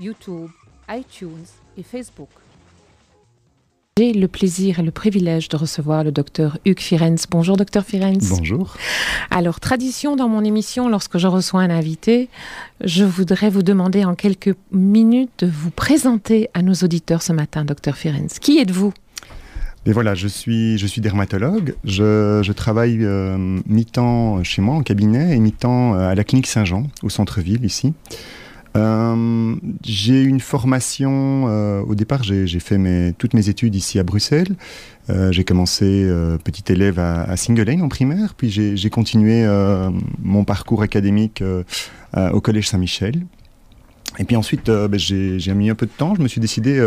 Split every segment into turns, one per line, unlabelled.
YouTube, iTunes et Facebook. J'ai le plaisir et le privilège de recevoir le docteur Hugues Firenze. Bonjour docteur Firenze.
Bonjour.
Alors, tradition dans mon émission, lorsque je reçois un invité, je voudrais vous demander en quelques minutes de vous présenter à nos auditeurs ce matin, docteur Firenze. Qui êtes-vous?
Et voilà, je suis, je suis dermatologue. Je, travaille euh, mi-temps chez moi en cabinet et mi-temps euh, à la clinique Saint-Jean, au centre-ville ici. Euh, j'ai une formation, euh, au départ j'ai fait mes, toutes mes études ici à Bruxelles. Euh, j'ai commencé petit élève à, à en primaire, puis j'ai continué mon parcours académique au Collège Saint-Michel. Et puis ensuite ben, j'ai mis un peu de temps, je me suis décidé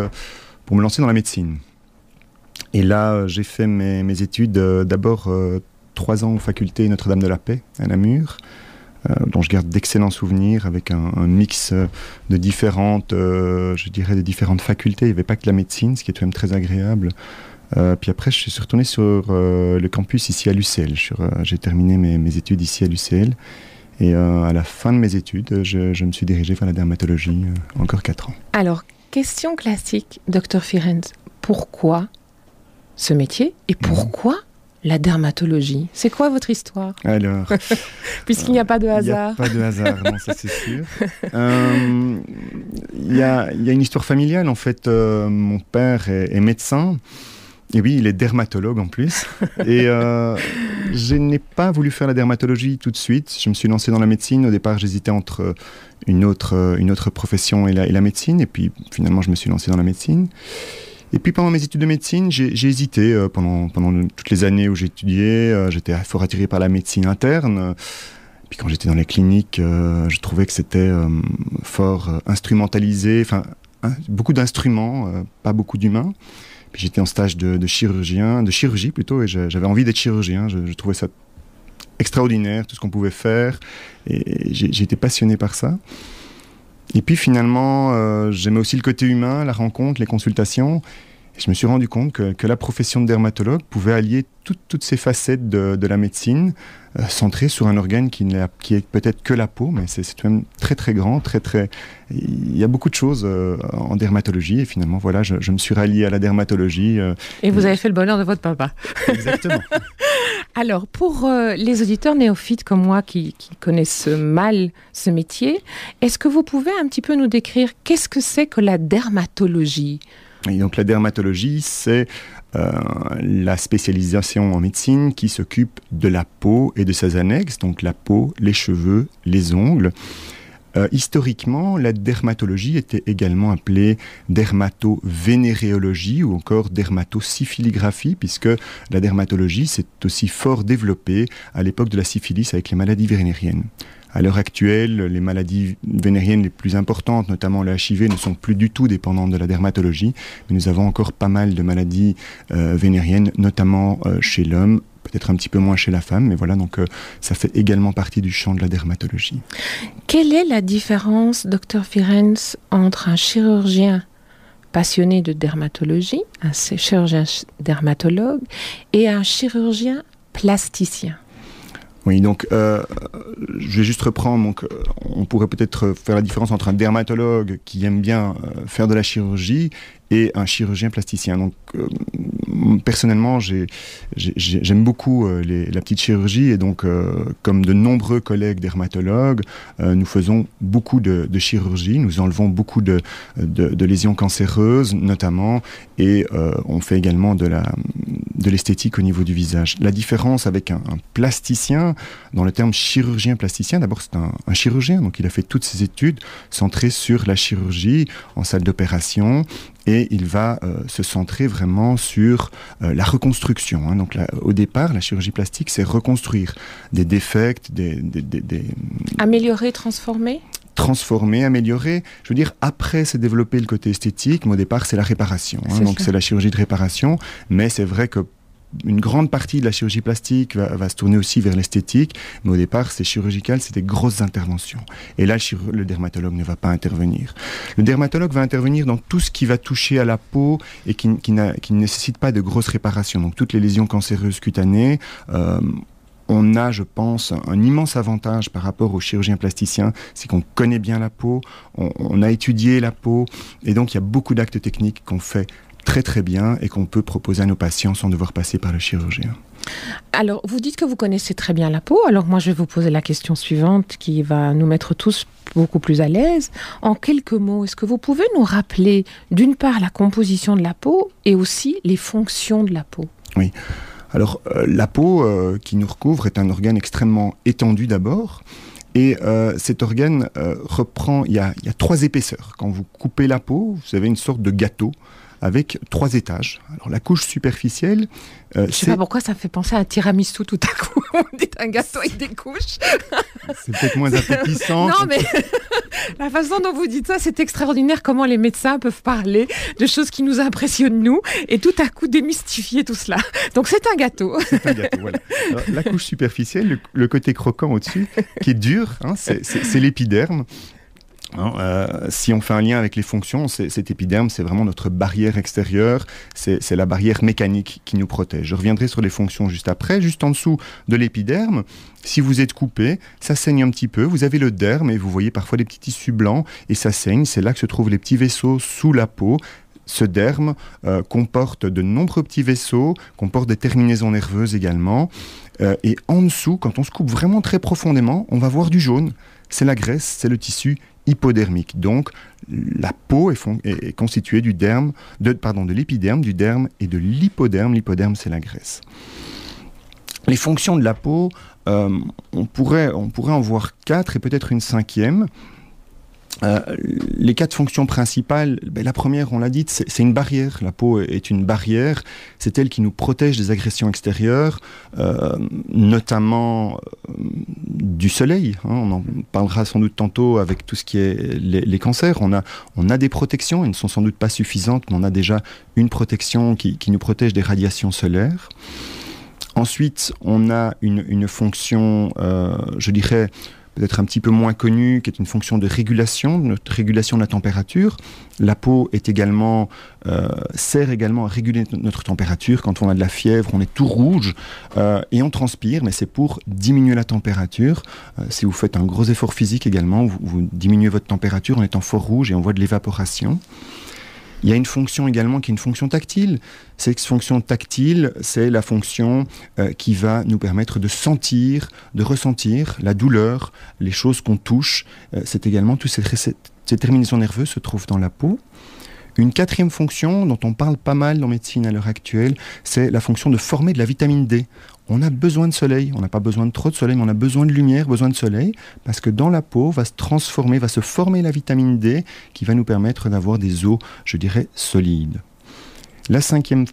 pour me lancer dans la médecine. Et là j'ai fait mes, mes études d'abord trois ans aux facultés Notre-Dame de la Paix à Namur. Euh, dont je garde d'excellents souvenirs avec un, mix euh, de différentes, euh, je dirais, des différentes facultés. Il n'y avait pas que la médecine, ce qui est quand même très agréable. puis après, je suis retourné sur le campus ici à l'UCL. J'ai terminé mes, études ici à l'UCL. Et à la fin de mes études, je, me suis dirigé vers la dermatologie, encore 4 ans.
Alors, question classique, docteur Firenze. Pourquoi ce métier et mhm. pourquoi la dermatologie. C'est quoi votre histoire?
Alors.
Puisqu'il n'y a pas de hasard.
Il n'y a pas de hasard, non, ça c'est sûr. Euh, il y, a, une histoire familiale, en fait. Euh, mon père est, médecin. Et oui, il est dermatologue en plus. Et euh, je n'ai pas voulu faire la dermatologie tout de suite. Je me suis lancé dans la médecine. Au départ, j'hésitais entre une autre, une autre profession et la, et la médecine. Et puis finalement, je me suis lancé dans la médecine. Et puis pendant mes études de médecine, j'ai hésité euh, pendant, toutes les années où j'étudiais. Euh, j'étais fort attiré par la médecine interne. Puis quand j'étais dans les cliniques, euh, je trouvais que c'était fort instrumentalisé, enfin beaucoup d'instruments, pas beaucoup d'humains. J'étais en stage de, chirurgien, de chirurgie plutôt, et j'avais envie d'être chirurgien. Je, trouvais ça extraordinaire, tout ce qu'on pouvait faire, et j'ai été passionné par ça. Et puis finalement, euh, j'aimais aussi le côté humain, la rencontre, les consultations. Et je me suis rendu compte que, la profession de dermatologue pouvait allier toutes ces facettes de, la médecine, euh, centrée sur un organe qui, qui est peut-être que la peau, mais c'est tout de même très très grand, très très. Il y a beaucoup de choses euh, en dermatologie et finalement voilà, je, me suis rallié à la dermatologie.
et vous avez fait le bonheur de votre papa.
Exactement.
Alors, pour euh, les auditeurs néophytes comme moi qui, connaissent mal ce métier, est-ce que vous pouvez un petit peu nous décrire qu'est-ce que c'est que la dermatologie?
Donc la dermatologie, c'est euh, la spécialisation en médecine qui s'occupe de la peau et de ses annexes, donc la peau, les cheveux, les ongles. Euh, historiquement, la dermatologie était également appelée dermatovénéréologie ou encore dermatosyphiligraphie, puisque la dermatologie s'est aussi fort développée à l'époque de la syphilis avec les maladies vénériennes. À l'heure actuelle, les maladies vénériennes les plus importantes, notamment le HIV, ne sont plus du tout dépendantes de la dermatologie, mais nous avons encore pas mal de maladies euh, vénériennes, notamment euh, chez l'homme, peut-être un petit peu moins chez la femme, mais voilà, donc euh, ça fait également partie du champ de la dermatologie.
Quelle est la différence, docteur Firenze, entre un chirurgien passionné de dermatologie, un chirurgien dermatologue, et un chirurgien plasticien?
Oui, donc euh, je vais juste reprendre. Donc, euh, on pourrait peut-être faire la différence entre un dermatologue qui aime bien faire de la chirurgie et un chirurgien plasticien. Donc, personnellement, j'aime beaucoup la petite chirurgie et donc, comme de nombreux collègues dermatologues, nous faisons beaucoup de, chirurgie, nous enlevons beaucoup de, de, lésions cancéreuses notamment, et on fait également de l'esthétique au niveau du visage. La différence avec un, plasticien, dans le terme chirurgien plasticien, d'abord c'est un, un chirurgien, donc il a fait toutes ses études centrées sur la chirurgie en salle d'opération et il va euh, se centrer vraiment sur euh, la reconstruction. Hein. Donc au départ, la chirurgie plastique, c'est reconstruire des défects, des, des,
améliorer, transformer?
Transformer, améliorer. Je veux dire, après, c'est développer le côté esthétique, mais au départ, c'est la réparation. Hein. Donc c'est la chirurgie de réparation, mais c'est vrai que une grande partie de la chirurgie plastique va, se tourner aussi vers l'esthétique, mais au départ, c'est chirurgical, c'est des grosses interventions. Et là, le, dermatologue ne va pas intervenir. Le dermatologue va intervenir dans tout ce qui va toucher à la peau et qui, ne nécessite pas de grosses réparations. Donc toutes les lésions cancéreuses cutanées, euh, on a, je pense, un immense avantage par rapport aux chirurgiens plasticiens, c'est qu'on connaît bien la peau, on, a étudié la peau, et donc il y a beaucoup d'actes techniques qu'on fait très très bien et qu'on peut proposer à nos patients sans devoir passer par le chirurgien.
Alors, vous dites que vous connaissez très bien la peau. Alors, moi, je vais vous poser la question suivante qui va nous mettre tous beaucoup plus à l'aise. En quelques mots, est-ce que vous pouvez nous rappeler, d'une part, la composition de la peau et aussi les fonctions de la peau?
Oui. Alors, euh, la peau euh, qui nous recouvre est un organe extrêmement étendu d'abord. Et euh, cet organe reprend, il y, a, il y, a, trois épaisseurs. Quand vous coupez la peau, vous avez une sorte de gâteau avec trois étages. Alors la couche superficielle.
Euh, je sais pas pourquoi ça me fait penser à un tiramisu tout à coup. On dit un gâteau avec des couches.
c'est peut-être moins appétissant.
non mais la façon dont vous dites ça, c'est extraordinaire. Comment les médecins peuvent parler de choses qui nous impressionnent nous et tout à coup démystifier tout cela. Donc c'est un gâteau.
C'est un gâteau. Voilà. la couche superficielle, le, côté croquant au-dessus, qui est dur, hein, c'est l'épiderme. Hein, euh, si on fait un lien avec les fonctions, cet épiderme, c'est vraiment notre barrière extérieure, c'est la barrière mécanique qui nous protège. Je reviendrai sur les fonctions juste après. Juste en dessous de l'épiderme, si vous êtes coupé, ça saigne un petit peu. Vous avez le derme et vous voyez parfois des petits tissus blancs et ça saigne. C'est là que se trouvent les petits vaisseaux sous la peau. Ce derme euh, comporte de nombreux petits vaisseaux, comporte des terminaisons nerveuses également. Euh, et en dessous, quand on se coupe vraiment très profondément, on va voir du jaune. C'est la graisse, c'est le tissu hypodermique. Donc, la peau est, constituée du derme, de, pardon, de l'épiderme, du derme et de l'hypoderme. L'hypoderme, c'est la graisse. Les fonctions de la peau, euh, on, pourrait, on pourrait en voir quatre et peut-être une cinquième. Euh, les quatre fonctions principales, ben, la première, on l'a dit, c'est une barrière. La peau est une barrière. C'est elle qui nous protège des agressions extérieures, euh, notamment euh, du soleil. Hein. On en parlera sans doute tantôt avec tout ce qui est les, cancers. On a, des protections, elles ne sont sans doute pas suffisantes, mais on a déjà une protection qui, nous protège des radiations solaires. Ensuite, on a une fonction, je dirais, peut-être un petit peu moins connue, qui est une fonction de régulation, notre régulation de la température. La peau est également, euh, sert également à réguler notre température. Quand on a de la fièvre, on est tout rouge euh, et on transpire, mais c'est pour diminuer la température. Euh, si vous faites un gros effort physique également, vous, vous diminuez votre température en étant fort rouge et on voit de l'évaporation. Il y a une fonction également qui est une fonction tactile. Cette fonction tactile, c'est la fonction euh, qui va nous permettre de sentir, de ressentir la douleur, les choses qu'on touche. Euh, c'est également toutes ces, terminaisons nerveuses se trouvent dans la peau. Une quatrième fonction dont on parle pas mal dans médecine à l'heure actuelle, c'est la fonction de former de la vitamine D on a besoin de soleil. On n'a pas besoin de trop de soleil, mais on a besoin de lumière, besoin de soleil, parce que dans la peau va se transformer, va se former la vitamine D qui va nous permettre d'avoir des os, je dirais, solides. La cinquième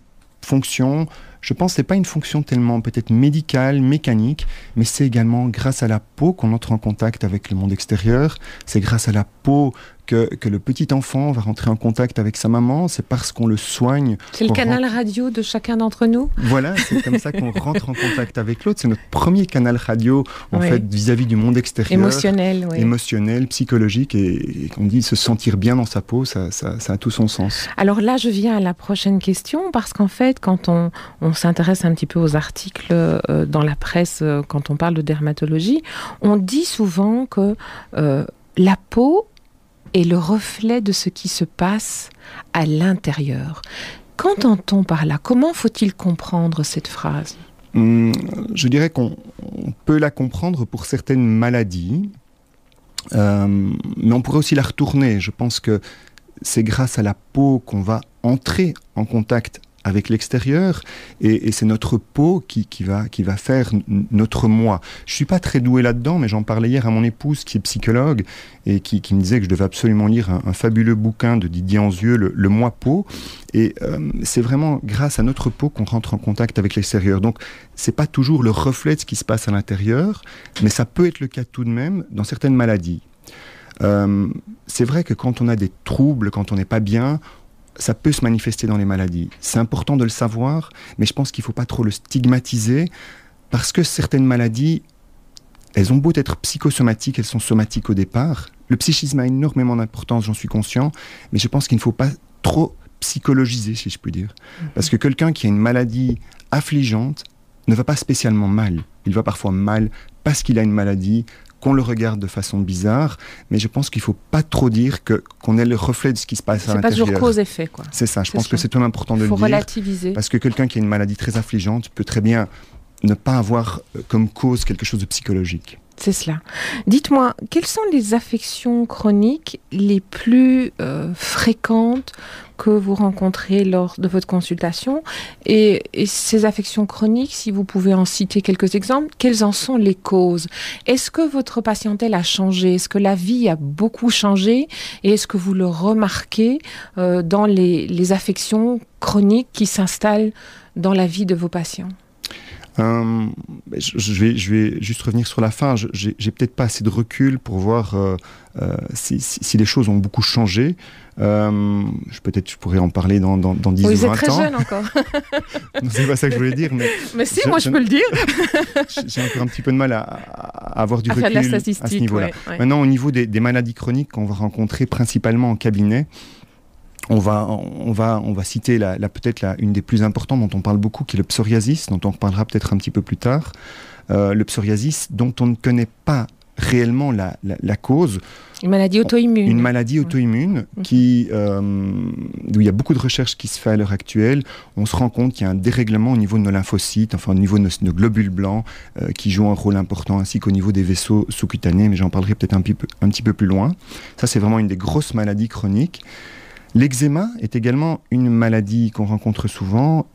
fonction, je pense ce n'est pas une fonction tellement peut-être médicale, mécanique, mais c'est également grâce à la peau qu'on entre en contact avec le monde extérieur. C'est grâce à la peau que, le petit enfant va rentrer en contact avec sa maman, c'est parce qu'on le soigne.
C'est le canal radio de chacun d'entre nous
Voilà, c'est comme ça qu'on rentre en contact avec l'autre. C'est notre premier canal radio, en fait, vis-à-vis du monde extérieur.
Émotionnel, oui.
Émotionnel, psychologique, et, qu'on dit se sentir bien dans sa peau, ça, a tout son sens.
Alors là, je viens à la prochaine question, parce qu'en fait, quand on, s'intéresse un petit peu aux articles euh, dans la presse, euh, quand on parle de dermatologie, on dit souvent que euh, la peau est le reflet de ce qui se passe à l'intérieur. Qu'entend-on par là? Comment faut-il comprendre cette phrase?
Hum, Je dirais qu'on peut la comprendre pour certaines maladies, euh, mais on pourrait aussi la retourner. Je pense que c'est grâce à la peau qu'on va entrer en contact avec l'extérieur et, c'est notre peau qui, va, qui va faire notre moi. Je suis pas très doué là-dedans, mais j'en parlais hier à mon épouse qui est psychologue et qui, me disait que je devais absolument lire un, fabuleux bouquin de Didier Anzieux, Le, le moi peau. Et euh, c'est vraiment grâce à notre peau qu'on rentre en contact avec l'extérieur. Donc c'est pas toujours le reflet de ce qui se passe à l'intérieur, mais ça peut être le cas tout de même dans certaines maladies. Euh, c'est vrai que quand on a des troubles, quand on n'est pas bien, ça peut se manifester dans les maladies. C'est important de le savoir, mais je pense qu'il ne faut pas trop le stigmatiser, parce que certaines maladies, elles ont beau être psychosomatiques, elles sont somatiques au départ. Le psychisme a énormément d'importance, j'en suis conscient, mais je pense qu'il ne faut pas trop psychologiser, si je puis dire. Mhm. Parce que quelqu'un qui a une maladie affligeante ne va pas spécialement mal. Il va parfois mal parce qu'il a une maladie, qu'on le regarde de façon bizarre, mais je pense qu'il ne faut pas trop dire que qu'on est le reflet de ce qui se passe à l'intérieur.
C'est pas toujours cause-effet, quoi.
C'est ça, je pense que c'est tout important de le dire.
Il faut relativiser.
Parce que quelqu'un qui a une maladie très affligeante peut très bien ne pas avoir euh, comme cause quelque chose de psychologique.
C'est cela. Dites-moi, quelles sont les affections chroniques les plus euh, fréquentes que vous rencontrez lors de votre consultation? Et, ces affections chroniques, si vous pouvez en citer quelques exemples, quelles en sont les causes? Est-ce que votre patientèle a changé? Est-ce que la vie a beaucoup changé? Et est-ce que vous le remarquez euh, dans les affections chroniques qui s'installent dans la vie de vos patients?
Euh, je, vais, je vais juste revenir sur la fin. J'ai peut-être pas assez de recul pour voir euh, euh, si, si, les choses ont beaucoup changé. peut-être je pourrais en parler dans, dans, dans 10 ou 20 ans.
Vous êtes très jeune encore.
c'est pas ça que je voulais dire. Mais,
mais si, moi je peux le dire.
J'ai encore un petit peu de mal à, avoir du recul à ce niveau-là. Maintenant, au niveau des, des maladies chroniques qu'on va rencontrer principalement en cabinet, on va, on va, on va citer la, peut-être une des plus importantes dont on parle beaucoup, qui est le psoriasis, dont on reparlera peut-être un petit peu plus tard. Euh, le psoriasis dont on ne connaît pas réellement la, cause.
Une maladie auto-immune.
Une maladie auto-immune mhm. qui, euh, où il y a beaucoup de recherches qui se fait à l'heure actuelle. On se rend compte qu'il y a un dérèglement au niveau de nos lymphocytes, enfin au niveau de nos, globules blancs, euh, qui jouent un rôle important, ainsi qu'au niveau des vaisseaux sous-cutanés, mais j'en parlerai peut-être un, un petit peu plus loin. Ça, c'est vraiment une des grosses maladies chroniques. L'eczéma est également une maladie qu'on rencontre souvent,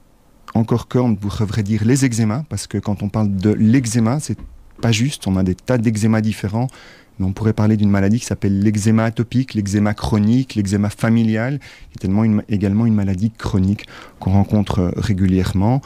encore qu'on devrait dire les eczémas, parce que quand on parle de l'eczéma, c'est pas juste, on a des tas d'eczémas différents, mais on pourrait parler d'une maladie qui s'appelle l'eczéma atopique, l'eczéma chronique, l'eczéma familial, qui est également une maladie chronique qu'on rencontre régulièrement.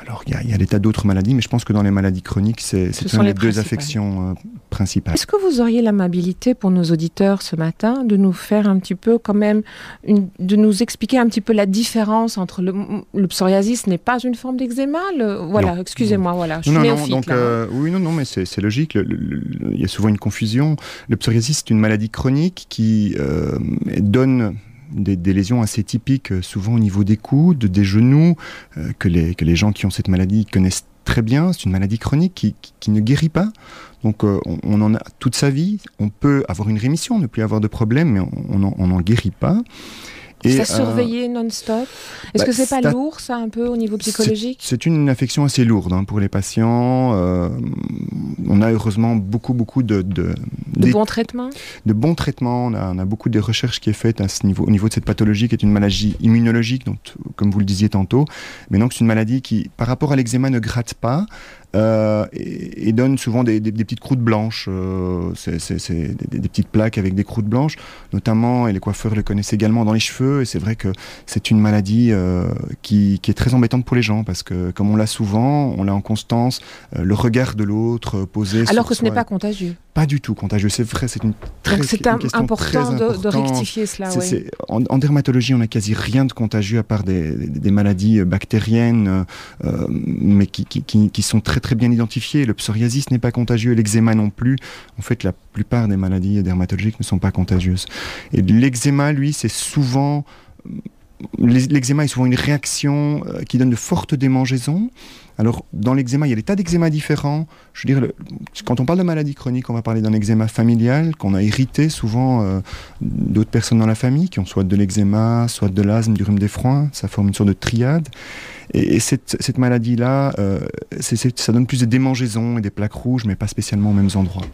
Alors, il y, a, des tas d'autres maladies, mais je pense que dans les maladies chroniques, c'est une des deux affections euh, principales.
Est-ce que vous auriez l'amabilité pour nos auditeurs ce matin de nous faire un petit peu, quand même, de nous expliquer un petit peu la différence entre le, le psoriasis n'est pas une forme d'eczéma Voilà, excusez-moi, voilà, je
suis
non,
donc, euh, oui, non, non, mais c'est logique. Il y a souvent une confusion. Le psoriasis, c'est une maladie chronique qui euh, donne des, lésions assez typiques, euh, souvent au niveau des coudes, des genoux, euh, que, les, que les gens qui ont cette maladie connaissent très bien. C'est une maladie chronique qui, qui, ne guérit pas. Donc euh, on, en a toute sa vie. On peut avoir une rémission, ne plus avoir de problème, mais on n'en guérit pas.
Et, ça surveiller non-stop Est-ce que que c'est pas lourd, ça, un peu, au niveau psychologique
C'est une affection assez lourde hein, pour les patients. Euh, on a heureusement beaucoup, beaucoup de...
De, de bons traitements
De bons traitements. On a, on a, beaucoup de recherches qui est faite à ce niveau, au niveau de cette pathologie, qui est une maladie immunologique, donc, comme vous le disiez tantôt. Mais donc, c'est une maladie qui, par rapport à l'eczéma, ne gratte pas. Euh, et, donne souvent des, petites croûtes blanches. Euh, c'est des, petites plaques avec des croûtes blanches, notamment, et les coiffeurs le connaissent également dans les cheveux. Et c'est vrai que c'est une maladie euh, qui, est très embêtante pour les gens parce que, comme on l'a souvent, on l'a en constance, le regard de l'autre posé.
Alors que ce n'est pas contagieux
pas du tout contagieux. C'est vrai, c'est une
très Donc c'est important, de, rectifier cela.
En, dermatologie, on n'a quasi rien de contagieux à part des, maladies bactériennes, mais qui, qui, sont très très bien identifiées. Le psoriasis n'est pas contagieux, l'eczéma non plus. En fait, la plupart des maladies dermatologiques ne sont pas contagieuses. Et l'eczéma, lui, c'est souvent l'eczéma est souvent une réaction euh, qui donne de fortes démangeaisons. Alors, dans l'eczéma, il y a des tas d'eczéma différents. Je veux dire, quand on parle de maladie chronique, on va parler d'un eczéma familial qu'on a hérité souvent euh, d'autres personnes dans la famille qui ont soit de l'eczéma, soit de l'asthme, du rhume d'effroint. Ça forme une sorte de triade. Et, cette, maladie-là, euh, ça donne plus de démangeaisons et des plaques rouges, mais pas spécialement aux mêmes endroits.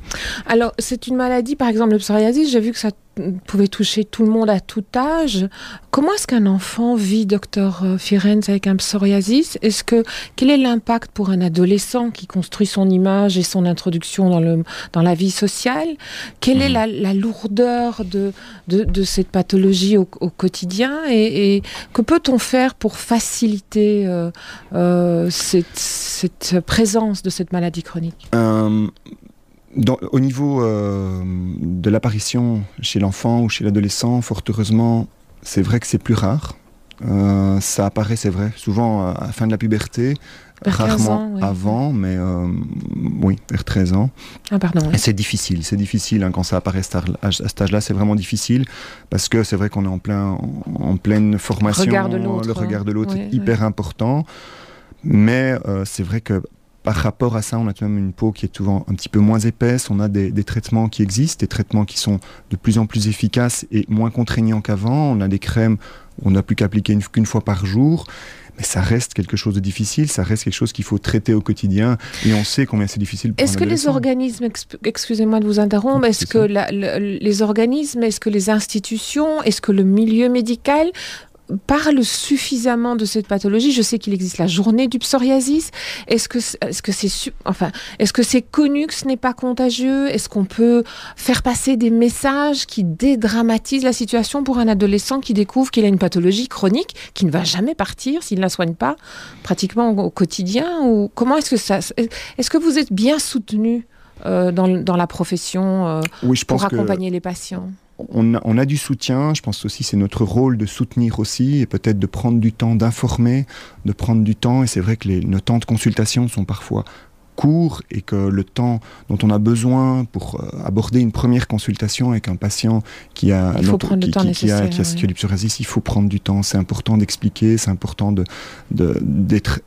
Alors, c'est une maladie, par exemple, le psoriasis, j'ai vu que ça pouvait toucher tout le monde à tout âge. Comment est-ce qu'un enfant vit, docteur euh, Firenze, avec un psoriasis? Est-ce que quel est l'impact pour un adolescent qui construit son image et son introduction dans, le, dans la vie sociale? Quelle est mhm. la, lourdeur de, de, cette pathologie au, quotidien? Et, que peut-on faire pour faciliter euh, euh, cette, présence de cette maladie chronique
au niveau euh, de l'apparition chez l'enfant ou chez l'adolescent, fort heureusement, c'est vrai que c'est plus rare. Euh, ça apparaît, c'est vrai, souvent à la fin de la puberté, rarement avant, mais euh, oui, vers 13 ans.
Ah, pardon.
Et c'est difficile, c'est difficile hein, quand ça apparaît à cet âge-là, c'est vraiment difficile parce que c'est vrai qu'on est en, plein, en, pleine formation. Le regard de l'autre est hyper important. Mais c'est vrai que par rapport à ça, on a tout de même une peau qui est souvent un petit peu moins épaisse. On a des, traitements qui existent, des traitements qui sont de plus en plus efficaces et moins contraignants qu'avant. On a des crèmes on n'a plus qu'à appliquer qu'une fois par jour. Mais ça reste quelque chose de difficile, ça reste quelque chose qu'il faut traiter au quotidien et on sait combien c'est difficile.
Est-ce que les organismes, excusez-moi de vous interrompre, est-ce que les organismes, est-ce que les institutions, est-ce que le milieu médical parle suffisamment de cette pathologie. Je sais qu'il existe la journée du psoriasis. Est-ce que est-ce que c'est enfin est-ce que c'est connu que ce n'est pas contagieux? Est-ce qu'on peut faire passer des messages qui dédramatisent la situation pour un adolescent qui découvre qu'il a une pathologie chronique qui ne va jamais partir s'il ne la soigne pas pratiquement au, quotidien? Ou comment est-ce que ça est-ce que vous êtes bien soutenu euh, dans, dans, la profession euh, pour accompagner les patients?
On a, du soutien, je pense aussi c'est notre rôle de soutenir aussi et peut-être de prendre du temps d'informer, de prendre du temps. Et c'est vrai que les, nos temps de consultation sont parfois courts et que le temps dont on a besoin pour euh, aborder une première consultation avec un patient qui a,
il faut prendre qui,
qui, qui, a, qui il faut prendre du temps. C'est important d'expliquer, c'est important d'être de,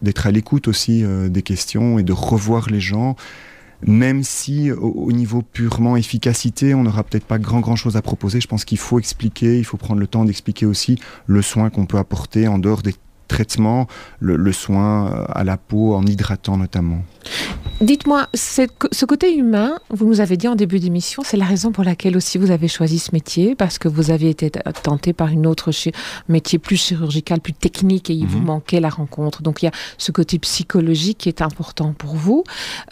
d'être à l'écoute aussi euh, des questions et de revoir les gens même si au, niveau purement efficacité, on n'aura peut-être pas grand grand chose à proposer. Je pense qu'il faut expliquer, il faut prendre le temps d'expliquer aussi le soin qu'on peut apporter en dehors des traitements, le, soin euh, à la peau en hydratant notamment.
Dites-moi, ce côté humain, vous nous avez dit en début d'émission, c'est la raison pour laquelle aussi vous avez choisi ce métier, parce que vous avez été tenté par une autre métier plus chirurgical, plus technique, et il vous mhm. manquait la rencontre. Donc il y a ce côté psychologique qui est important pour vous.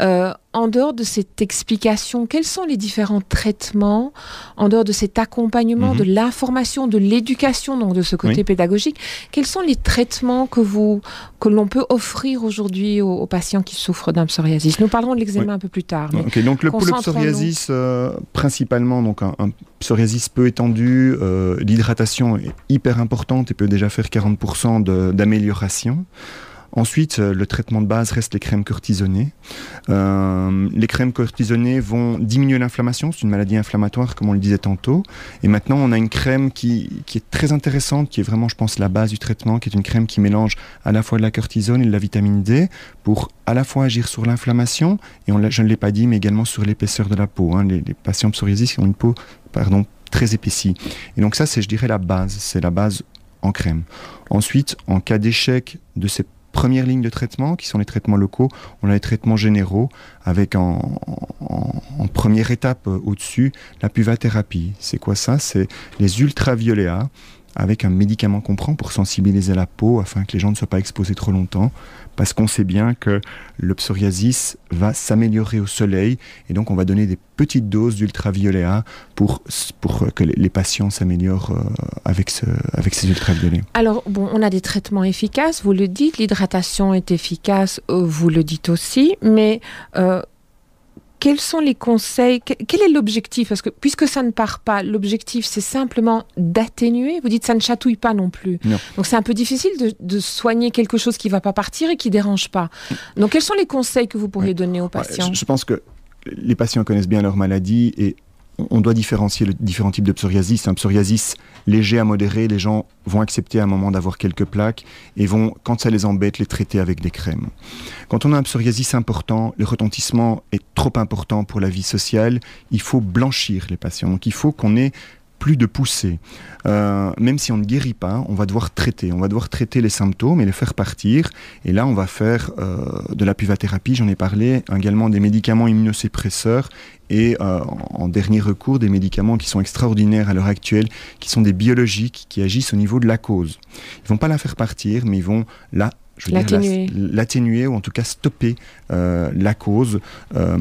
Euh, en dehors de cette explication, quels sont les différents traitements, en dehors de cet accompagnement, mhm. de l'information, de l'éducation, donc de ce côté pédagogique, quels sont les traitements que vous que l'on peut offrir aujourd'hui aux, patients qui souffrent d'un psoriasis? Nous parlerons de l'eczéma un peu plus tard.
donc le, pour le psoriasis, euh, principalement, donc un, psoriasis peu étendu, euh, l'hydratation est hyper importante et peut déjà faire 40% d'amélioration. Ensuite, euh, le traitement de base reste les crèmes cortisonnées. Euh, les crèmes cortisonnées vont diminuer l'inflammation, c'est une maladie inflammatoire comme on le disait tantôt. Et maintenant, on a une crème qui, est très intéressante, qui est vraiment, je pense, la base du traitement, qui est une crème qui mélange à la fois de la cortisone et de la vitamine D pour à la fois agir sur l'inflammation, et je ne l'ai pas dit, mais également sur l'épaisseur de la peau. Hein. Les, les, patients psoriasis ont une peau pardon, très épaissie. Et donc ça, c'est, je dirais, la base. C'est la base en crème. Ensuite, en cas d'échec de ces première ligne de traitement, qui sont les traitements locaux. On a les traitements généraux, avec en, première étape euh, au-dessus la puvathérapie. C'est quoi ça? C'est les ultraviolets avec un médicament qu'on prend pour sensibiliser la peau afin que les gens ne soient pas exposés trop longtemps, parce qu'on sait bien que le psoriasis va s'améliorer au soleil, et donc on va donner des petites doses d'ultraviolet A pour, pour que les patients s'améliorent euh, avec, ce, avec ces ultraviolets.
Alors, bon, on a des traitements efficaces, vous le dites, l'hydratation est efficace, euh, vous le dites aussi, mais euh, quels sont les conseils Quel est l'objectif? Parce que puisque ça ne part pas, l'objectif c'est simplement d'atténuer. Vous dites ça ne chatouille pas non plus. Donc c'est un peu difficile de, soigner quelque chose qui ne va pas partir et qui dérange pas. Donc quels sont les conseils que vous pourriez donner aux patients?
Je, pense que les patients connaissent bien leur maladie et on doit différencier les différents types de psoriasis. Un psoriasis léger à modéré, les gens vont accepter à un moment d'avoir quelques plaques et vont, quand ça les embête, les traiter avec des crèmes. Quand on a un psoriasis important, le retentissement est trop important pour la vie sociale, il faut blanchir les patients. Donc il faut qu'on ait plus de poussée. Euh, même si on ne guérit pas, on va devoir traiter. On va devoir traiter les symptômes et les faire partir. Et là, on va faire euh, de la puvathérapie, j'en ai parlé, également des médicaments immunosuppresseurs et euh, en dernier recours des médicaments qui sont extraordinaires à l'heure actuelle, qui sont des biologiques qui agissent au niveau de la cause. Ils vont pas la faire partir, mais ils vont la l'atténuer ou en tout cas stopper euh, la cause euh,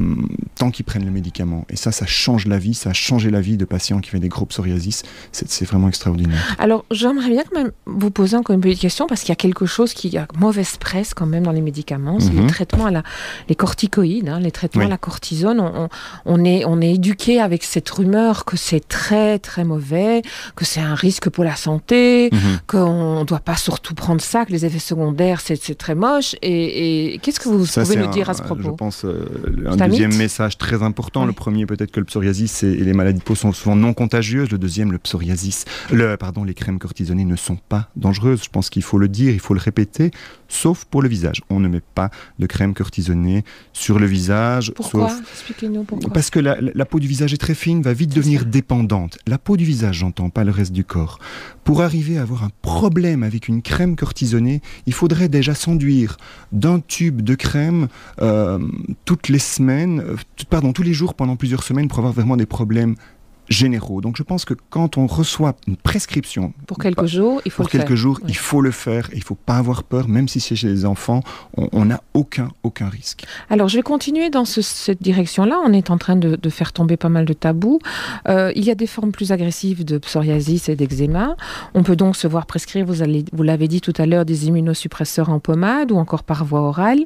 tant qu'ils prennent le médicament. Et ça, ça change la vie, ça a changé la vie de patients qui avaient des gros psoriasis. C'est vraiment extraordinaire.
Alors, j'aimerais bien quand même vous poser encore une petite question parce qu'il y a quelque chose qui a mauvaise presse quand même dans les médicaments, c'est les mhm. traitements à la, les corticoïdes, hein, les traitements à la cortisone. On, on, est, on est éduqué avec cette rumeur que c'est très très mauvais, que c'est un risque pour la santé, mhm. qu'on ne doit pas surtout prendre ça, que les effets secondaires c'est très moche. Et, qu'est-ce que vous pouvez nous dire à ce propos
Je pense euh, un deuxième message très important. Le premier, peut-être que le psoriasis et, les maladies de peau sont souvent non contagieuses. Le deuxième, le psoriasis, le, pardon, les crèmes cortisonnées ne sont pas dangereuses. Je pense qu'il faut le dire, il faut le répéter, sauf pour le visage. On ne met pas de crème cortisonnée sur le visage.
Pourquoi Expliquez-nous pourquoi.
Parce que la, peau du visage est très fine, va vite devenir dépendante. La peau du visage, j'entends, pas le reste du corps. Pour arriver à avoir un problème avec une crème cortisonnée, il faudrait déjà s'enduire d'un tube de crème euh, toutes les semaines, euh, pardon, tous les jours pendant plusieurs semaines pour avoir vraiment des problèmes généraux. Donc je pense que quand on reçoit une prescription
pour quelques jours, il faut
pour quelques jours, il faut le faire. Il faut pas avoir peur, même si c'est chez les enfants, on n'a aucun aucun risque.
Alors je vais continuer dans cette direction-là. On est en train de, faire tomber pas mal de tabous. Euh, il y a des formes plus agressives de psoriasis et d'eczéma. On peut donc se voir prescrire, vous allez, vous l'avez dit tout à l'heure, des immunosuppresseurs en pommade ou encore par voie orale.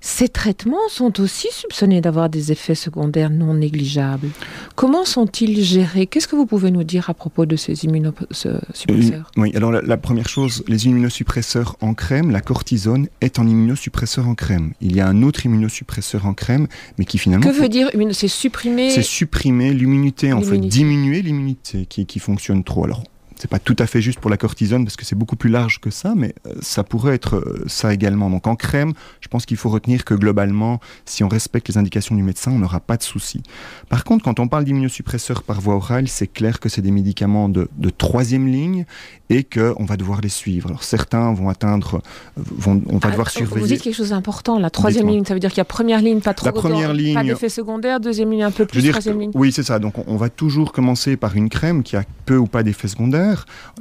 Ces traitements sont aussi soupçonnés d'avoir des effets secondaires non négligeables. Comment sont-ils gérés? Qu'est-ce que vous pouvez nous dire à propos de ces immunosuppresseurs
Oui, alors la, première chose, les immunosuppresseurs en crème, la cortisone est en immunosuppresseur en crème. Il y a un autre immunosuppresseur en crème, mais qui finalement...
Que veut dire C'est supprimer...
C'est supprimer l'immunité, en fait, diminuer l'immunité qui, qui fonctionne trop. Alors, c'est pas tout à fait juste pour la cortisone parce que c'est beaucoup plus large que ça, mais euh, ça pourrait être euh, ça également. Donc en crème, je pense qu'il faut retenir que globalement, si on respecte les indications du médecin, on n'aura pas de souci. Par contre, quand on parle d'immunosuppresseurs par voie orale, c'est clair que c'est des médicaments de, troisième ligne et qu'on va devoir les suivre. Alors certains vont atteindre, vont, on va ah, devoir surveiller.
Vous dites quelque chose d'important, la troisième ligne, ça veut dire qu'il y a première ligne, pas trop
la première ligne,
pas d'effet secondaire, deuxième ligne un peu plus, troisième ligne.
Oui, c'est ça. Donc on, on va toujours commencer par une crème qui a peu ou pas d'effets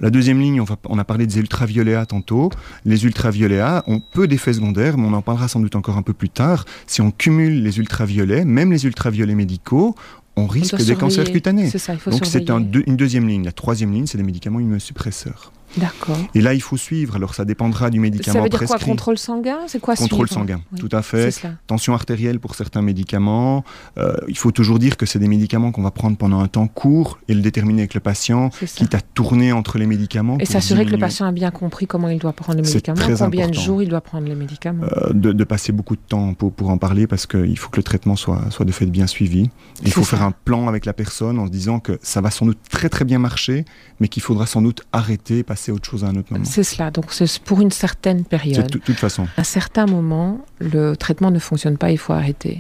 la deuxième ligne, on, a parlé des ultraviolets tantôt. Les ultraviolets ont peu d'effets secondaires, mais on en parlera sans doute encore un peu plus tard. Si on cumule les ultraviolets, même les ultraviolets médicaux, on risque des cancers cutanés. Donc c'est une deuxième ligne. La troisième ligne, c'est des médicaments immunosuppresseurs.
D'accord.
Et là, il faut suivre. Alors, ça dépendra du médicament
Ça veut dire
prescrit.
quoi Contrôle sanguin? C'est quoi
Contrôle sanguin, tout à fait. Tension artérielle pour certains médicaments. Euh, il faut toujours dire que c'est des médicaments qu'on va prendre pendant un temps court et le déterminer avec le patient, quitte à tourner entre les médicaments.
Et s'assurer que le patient a bien compris comment il doit prendre les médicaments, combien de jours il doit prendre les médicaments.
Euh, de, passer beaucoup de temps pour, pour en parler parce qu'il faut que le traitement soit, soit de fait bien suivi. Il faut faire un plan avec la personne en se disant que ça va sans doute très très bien marcher, mais qu'il faudra sans doute arrêter, passer à autre chose à un autre moment.
C'est cela, donc c'est pour une certaine période.
De toute façon.
À un certain moment, le traitement ne fonctionne pas, il faut arrêter.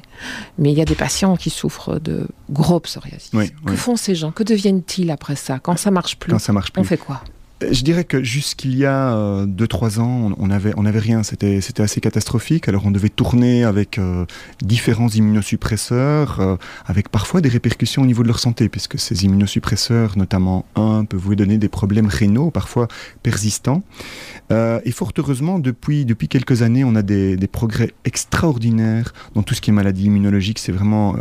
Mais il y a des patients qui souffrent de gros psoriasis. que font ces gens? Que deviennent-ils après ça? Quand ça marche plus,
Quand ça marche plus.
on fait quoi?
Je dirais que jusqu'il y a 2-3 euh, ans, on n'avait on avait rien. C'était assez catastrophique. Alors on devait tourner avec euh, différents immunosuppresseurs, euh, avec parfois des répercussions au niveau de leur santé, puisque ces immunosuppresseurs, notamment un, peuvent vous donner des problèmes rénaux, parfois persistants. et fort heureusement, depuis, depuis quelques années, on a des, des progrès extraordinaires dans tout ce qui est maladie immunologique. C'est vraiment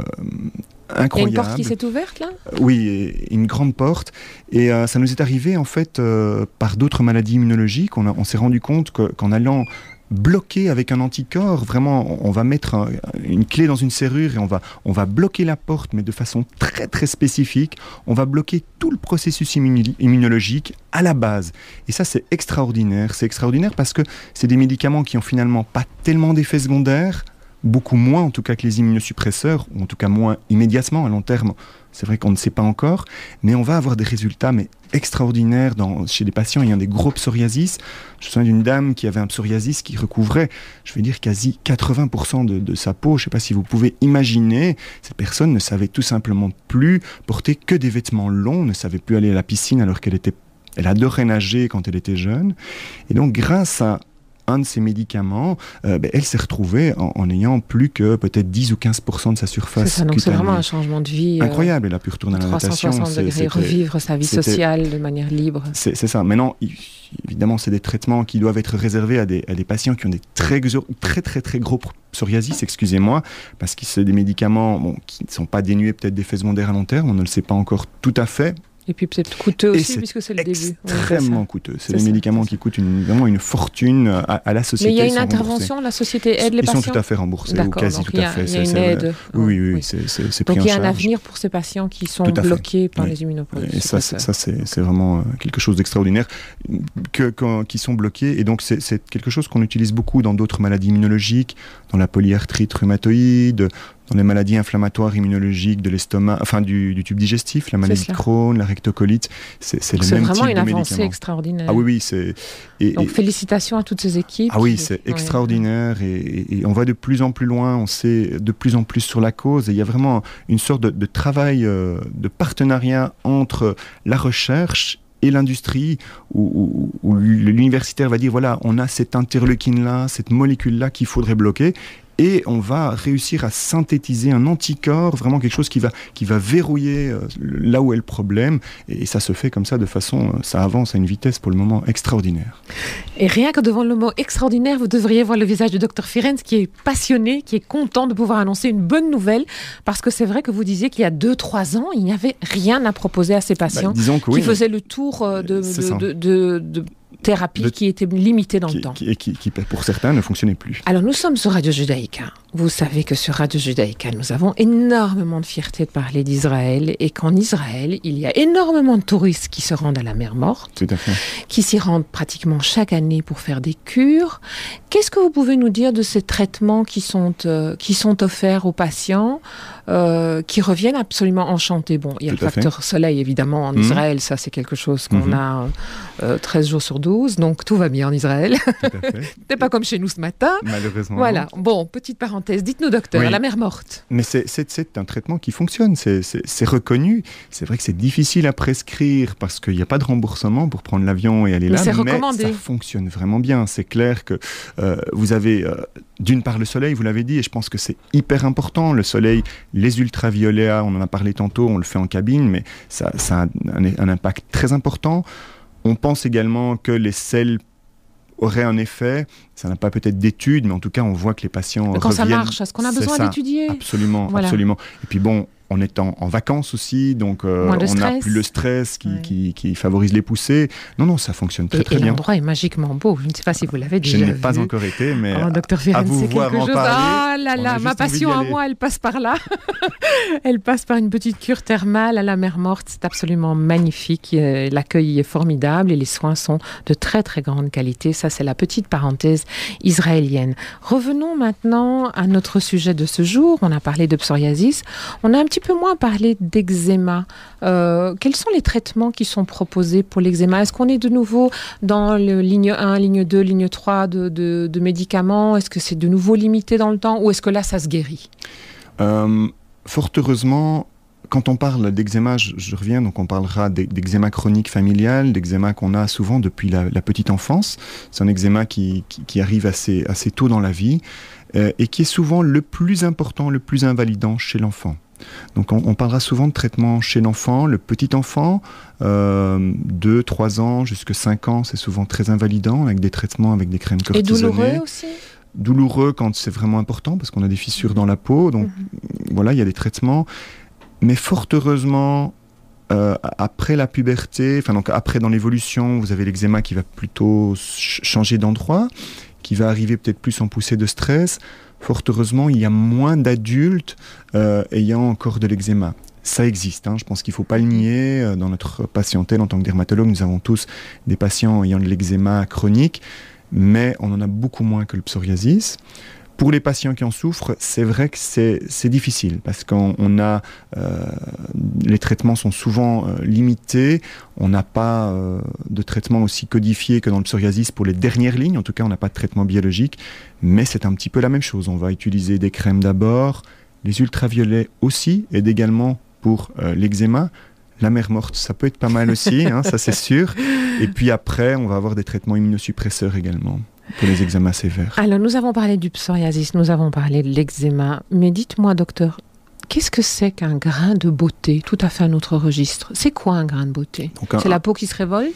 incroyable. Il y a
une porte qui s'est ouverte là?
Oui, une grande porte. Et euh, ça nous est arrivé en fait euh, par d'autres maladies immunologiques. On, on s'est rendu compte qu'en allant bloquer avec un anticorps, vraiment, on va mettre une clé dans une serrure et on va, on va bloquer la porte, mais de façon très très spécifique. On va bloquer tout le processus immunologique à la base. Et ça, c'est extraordinaire. C'est extraordinaire parce que c'est des médicaments qui ont finalement pas tellement d'effets secondaires beaucoup moins en tout cas que les immunosuppresseurs, ou en tout cas moins immédiatement à long terme. C'est vrai qu'on ne sait pas encore, mais on va avoir des résultats mais extraordinaires chez des patients ayant des gros psoriasis. Je me souviens d'une dame qui avait un psoriasis qui recouvrait, je vais dire, quasi 80% de, de, sa peau. Je ne sais pas si vous pouvez imaginer, cette personne ne savait tout simplement plus porter que des vêtements longs, ne savait plus aller à la piscine alors qu'elle était elle adorait nager quand elle était jeune. Et donc, grâce à un de ces médicaments, euh, ben, elle s'est retrouvée en, ayant plus que peut-être 10 ou 15% de sa surface.
C'est donc c'est vraiment un changement de vie.
Euh, Incroyable, elle a pu retourner à la natation.
degrés, revivre sa vie sociale de manière libre.
C'est ça. Maintenant, évidemment, c'est des traitements qui doivent être réservés à des, à des patients qui ont des très, très, très, très gros psoriasis, excusez-moi, parce que c'est des médicaments bon, qui ne sont pas dénués peut-être d'effets secondaires à long terme, on ne le sait pas encore tout à fait,
et puis peut-être coûteux aussi, puisque c'est le
début. Extrêmement coûteux. C'est des médicaments qui coûtent une, vraiment une fortune à, la société.
Mais il y a une intervention, la société aide les patients
Ils sont tout à fait remboursés, ou quasi tout à fait.
Il y a une aide.
Oui, oui, oui. c'est
Donc il y a un avenir pour ces patients qui sont bloqués par les immunoprotèges.
Et ça, ça c'est vraiment euh, quelque chose d'extraordinaire, qui sont bloqués. Et donc c'est quelque chose qu'on utilise beaucoup dans d'autres maladies immunologiques, dans la polyarthrite rhumatoïde, dans les maladies inflammatoires immunologiques de l'estomac, enfin du, tube digestif, la maladie de Crohn, la rectocolite, c'est le même type de
C'est vraiment une avancée extraordinaire.
Ah oui, oui, c'est.
Donc félicitations à toutes ces équipes.
Ah oui, c'est extraordinaire et, on va de plus en plus loin, on sait de plus en plus sur la cause et il y a vraiment une sorte de, travail, euh, de partenariat entre la recherche et l'industrie, où, où l'universitaire va dire, voilà, on a cette interleukine-là, cette molécule-là qu'il faudrait bloquer, et on va réussir à synthétiser un anticorps, vraiment quelque chose qui va, qui va verrouiller euh, là où est le problème. Et ça se fait comme ça de façon, euh, ça avance à une vitesse pour le moment extraordinaire.
Et rien que devant le mot extraordinaire, vous devriez voir le visage du docteur Firenze qui est passionné, qui est content de pouvoir annoncer une bonne nouvelle, parce que c'est vrai que vous disiez qu'il y a 2-3 ans, il n'y avait rien à proposer à ces bah, patients qui faisaient le tour euh, de, de, de thérapie qui était limitée dans le temps.
et qui, pour certains, ne fonctionnait plus.
Alors, nous sommes sur Radio Judaïka. Vous savez que sur Radio Judaïka, nous avons énormément de fierté de parler d'Israël et qu'en Israël, il y a énormément de touristes qui se rendent à la mer Morte,
Tout à fait.
qui s'y rendent pratiquement chaque année pour faire des cures. Qu'est-ce que vous pouvez nous dire de ces traitements qui sont, euh, qui sont offerts aux patients, euh, qui reviennent absolument enchantés Bon, il y a le facteur soleil, évidemment, en mmh. Israël, ça c'est quelque chose qu'on mmh. a 13 euh, jours sur 12, donc tout va bien en Israël. C'est pas comme chez nous ce matin.
Malheureusement.
Voilà, bon, petite parenthèse. Dites-nous, docteur, la mer morte.
Mais c'est un traitement qui fonctionne, c'est reconnu. C'est vrai que c'est difficile à prescrire parce qu'il n'y a pas de remboursement pour prendre l'avion et aller là,
mais,
mais ça fonctionne vraiment bien. C'est clair que euh, vous avez euh, d'une part le soleil, vous l'avez dit, et je pense que c'est hyper important. Le soleil, les ultraviolets, on en a parlé tantôt, on le fait en cabine, mais ça, a un, impact très important. On pense également que les sels auraient un effet. Ça n'a pas peut-être d'études, mais en tout cas, on voit que les patients.
quand ça marche, est-ce qu'on a besoin d'étudier
Absolument, absolument. Et puis bon, on est en, vacances aussi, donc euh, on n'a plus le stress qui, qui, favorise les poussées. Non, non, ça fonctionne très très
et
bien.
L'endroit est magiquement beau. Je ne sais pas si vous l'avez déjà
Je n'ai pas encore été, mais
oh, docteur
à vous voir en parler.
Ah là là, ma passion à moi, elle passe par là. elle passe par une petite cure thermale à la mer Morte. C'est absolument magnifique. Euh, l'accueil est formidable et les soins sont de très très grande qualité. Ça, c'est la petite parenthèse israélienne. Revenons maintenant à notre sujet de ce jour. On a parlé de psoriasis. On a un petit peu moins parler d'eczéma. Euh, quels sont les traitements qui sont proposés pour l'eczéma? Est-ce qu'on est de nouveau dans le ligne 1, ligne 2, ligne 3 de, médicaments? Est-ce que c'est de nouveau limité dans le temps? Ou est-ce que là, ça se guérit?
Euh, Fort heureusement, quand on parle d'eczéma, je, reviens, donc on parlera d'eczéma chronique familial, d'eczéma qu'on a souvent depuis la, petite enfance. C'est un eczéma qui, arrive assez, assez tôt dans la vie euh, et qui est souvent le plus important, le plus invalidant chez l'enfant. Donc on, parlera souvent de traitement chez l'enfant, le petit enfant, euh, 2, 3 ans jusqu'à 5 ans, c'est souvent très invalidant avec des traitements avec des crèmes cortisonnées.
Et douloureux aussi?
Douloureux quand c'est vraiment important parce qu'on a des fissures dans la peau, donc mhm. voilà, il y a des traitements. Mais fort heureusement, euh, après la puberté, enfin donc après dans l'évolution, vous avez l'eczéma qui va plutôt changer d'endroit, qui va arriver peut-être plus en poussée de stress fort heureusement, il y a moins d'adultes euh, ayant encore de l'eczéma. Ça existe, hein. je pense qu'il ne faut pas le nier. Euh, dans notre patientèle, en tant que dermatologue, nous avons tous des patients ayant de l'eczéma chronique, mais on en a beaucoup moins que le psoriasis. Pour les patients qui en souffrent, c'est vrai que c'est difficile parce qu'on a euh, les traitements sont souvent euh, limités. On n'a pas euh, de traitement aussi codifié que dans le psoriasis pour les dernières lignes. En tout cas, on n'a pas de traitement biologique, mais c'est un petit peu la même chose. On va utiliser des crèmes d'abord, les ultraviolets aussi, et également pour l'eczéma. La mer morte, ça peut être pas mal aussi, hein, ça c'est sûr. Et puis après, on va avoir des traitements immunosuppresseurs également pour les eczémas sévères.
Alors, nous avons parlé du psoriasis, nous avons parlé de l'eczéma, mais dites-moi, docteur, qu'est-ce que c'est qu'un grain de beauté Tout à fait un autre registre? C'est quoi un grain de beauté? C'est la peau qui se révolte?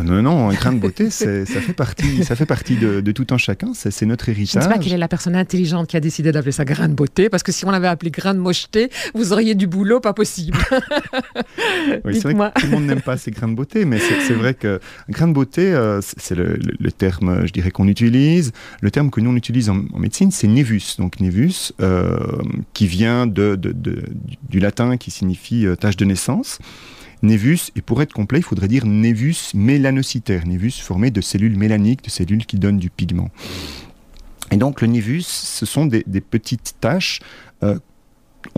Non, non, un grain de beauté, ça fait partie, ça fait partie de, tout un chacun. C'est notre héritage. Je ne
sais pas quelle est la personne intelligente qui a décidé d'appeler ça grain de beauté, parce que si on l'avait appelé grain de mocheté, vous auriez du boulot, pas possible.
oui, c'est vrai que tout le monde n'aime pas ces grains de beauté, mais c'est vrai que grain de beauté, euh, c'est le, terme, je dirais, qu'on utilise. Le terme que nous on utilise en, médecine, c'est nevus. Donc nevus, euh, qui vient de, du latin, qui signifie euh, tâche de naissance. Névus, et pour être complet, il faudrait dire névus mélanocytaire, névus formé de cellules mélaniques, de cellules qui donnent du pigment. Et donc le névus, ce sont des, petites taches. Euh,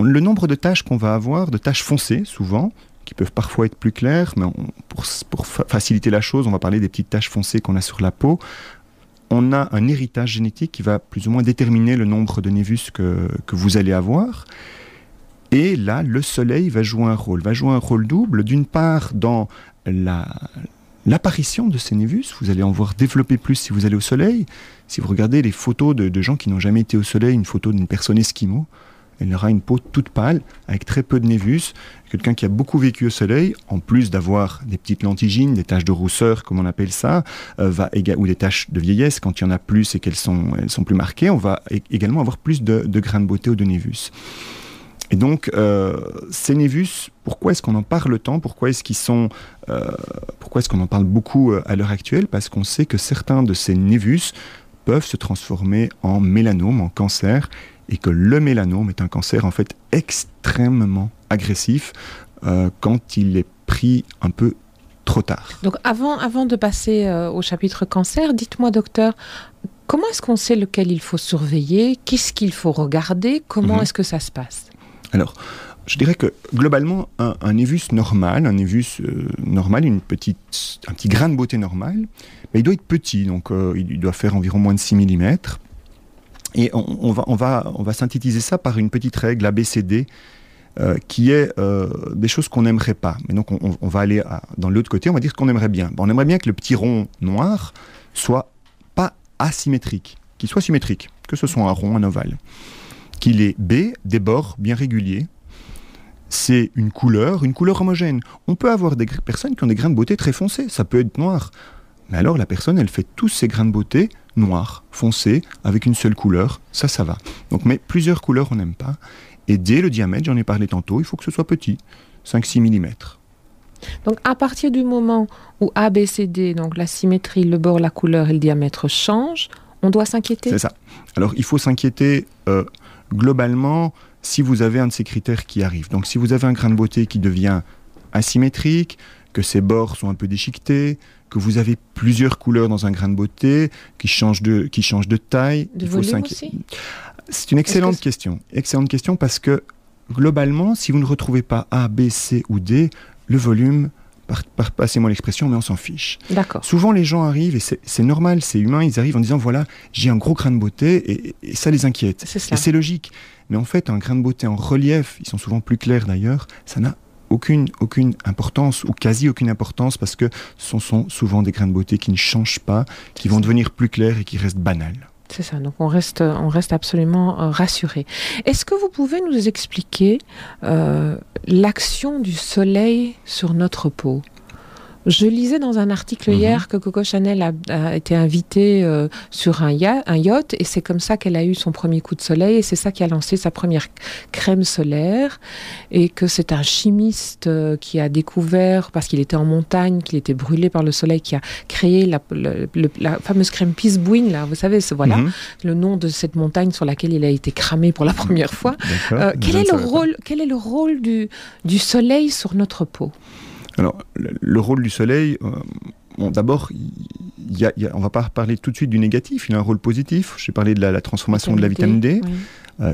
le nombre de taches qu'on va avoir, de taches foncées souvent, qui peuvent parfois être plus claires, mais pour, faciliter la chose, on va parler des petites taches foncées qu'on a sur la peau. On a un héritage génétique qui va plus ou moins déterminer le nombre de névus que, que vous allez avoir. Et là, le soleil va jouer un rôle, va jouer un rôle double, d'une part dans l'apparition de ces névus, vous allez en voir développer plus si vous allez au soleil. Si vous regardez les photos de, gens qui n'ont jamais été au soleil, une photo d'une personne esquimau, elle aura une peau toute pâle, avec très peu de névus. Quelqu'un qui a beaucoup vécu au soleil, en plus d'avoir des petites lentigines, des taches de rousseur, comme on appelle ça, euh, va ou des taches de vieillesse, quand il y en a plus et qu'elles sont, elles sont plus marquées, on va également avoir plus de, de grains de beauté ou de névus. Et donc, euh, ces névus, pourquoi est-ce qu'on en parle tant? Pourquoi est-ce qu'ils sont euh, Pourquoi est-ce qu'on en parle beaucoup euh, à l'heure actuelle? Parce qu'on sait que certains de ces névus peuvent se transformer en mélanome, en cancer, et que le mélanome est un cancer en fait extrêmement agressif quand il est pris un peu trop tard.
Donc avant, avant de passer au chapitre cancer, dites-moi docteur, comment est-ce qu'on sait lequel il faut surveiller? Qu'est-ce qu'il faut regarder? Comment mhm. est-ce que ça se passe?
Alors, je dirais que globalement, un, un normal, un névus euh, normal, une petite, un petit grain de beauté normal, il doit être petit, donc euh, il doit faire environ moins de 6 mm. Et on va synthétiser ça par une petite règle ABCD euh, qui est des choses qu'on n'aimerait pas. Mais donc on, va aller dans l'autre côté, on va dire ce qu'on aimerait bien. on aimerait bien que le petit rond noir soit pas asymétrique, qu'il soit symétrique, que ce soit un rond, un ovale qu'il est B, des bords bien réguliers. C'est une couleur, une couleur homogène. On peut avoir des personnes qui ont des grains de beauté très foncés, ça peut être noir. Mais alors la personne, elle fait tous ses grains de beauté noirs, foncés, avec une seule couleur, ça, ça va. Donc, mais plusieurs couleurs, on n'aime pas. Et dès le diamètre, j'en ai parlé tantôt, il faut que ce soit petit, 5-6 mm.
Donc à partir du moment où A, B, C, D, donc la symétrie, le bord, la couleur et le diamètre changent, on doit s'inquiéter?
C'est ça. Alors il faut s'inquiéter euh, globalement, si vous avez un de ces critères qui arrive, donc si vous avez un grain de beauté qui devient asymétrique, que ses bords sont un peu déchiquetés, que vous avez plusieurs couleurs dans un grain de beauté, qui change de, qui change de taille.
De volume aussi?
C'est une excellente question. Excellente question parce que globalement, si vous ne retrouvez pas A, B, C ou D, le volume passez-moi l'expression, mais on s'en fiche.
D'accord.
Souvent, les gens arrivent, et c'est normal, c'est humain, ils arrivent en disant voilà, j'ai un gros grain de beauté, et, ça les inquiète.
C'est
Et c'est logique. Mais en fait, un grain de beauté en relief, ils sont souvent plus clairs d'ailleurs, ça n'a aucune, aucune importance, ou quasi aucune importance, parce que ce sont souvent des grains de beauté qui ne changent pas, qui vont devenir plus clairs et qui restent banals.
C'est ça, donc on reste, absolument euh, rassuré. Est-ce que vous pouvez nous expliquer euh, l'action du soleil sur notre peau? Je lisais dans un article mhm. hier que Coco Chanel a, été invitée euh, sur un, yacht, et c'est comme ça qu'elle a eu son premier coup de soleil et c'est ça qui a lancé sa première crème solaire et que c'est un chimiste euh, qui a découvert parce qu'il était en montagne, qu'il était brûlé par le soleil, qui a créé la, fameuse crème Pisbuin là, vous savez, voilà mhm. le nom de cette montagne sur laquelle il a été cramé pour la première fois. Euh, quel, est le rôle, quel est le rôle du, du soleil sur notre peau?
Alors, le, rôle du soleil, euh, d'abord, il y a, on va pas parler tout de suite du négatif, il a un rôle positif. J'ai parlé de la, transformation de la vitamine D.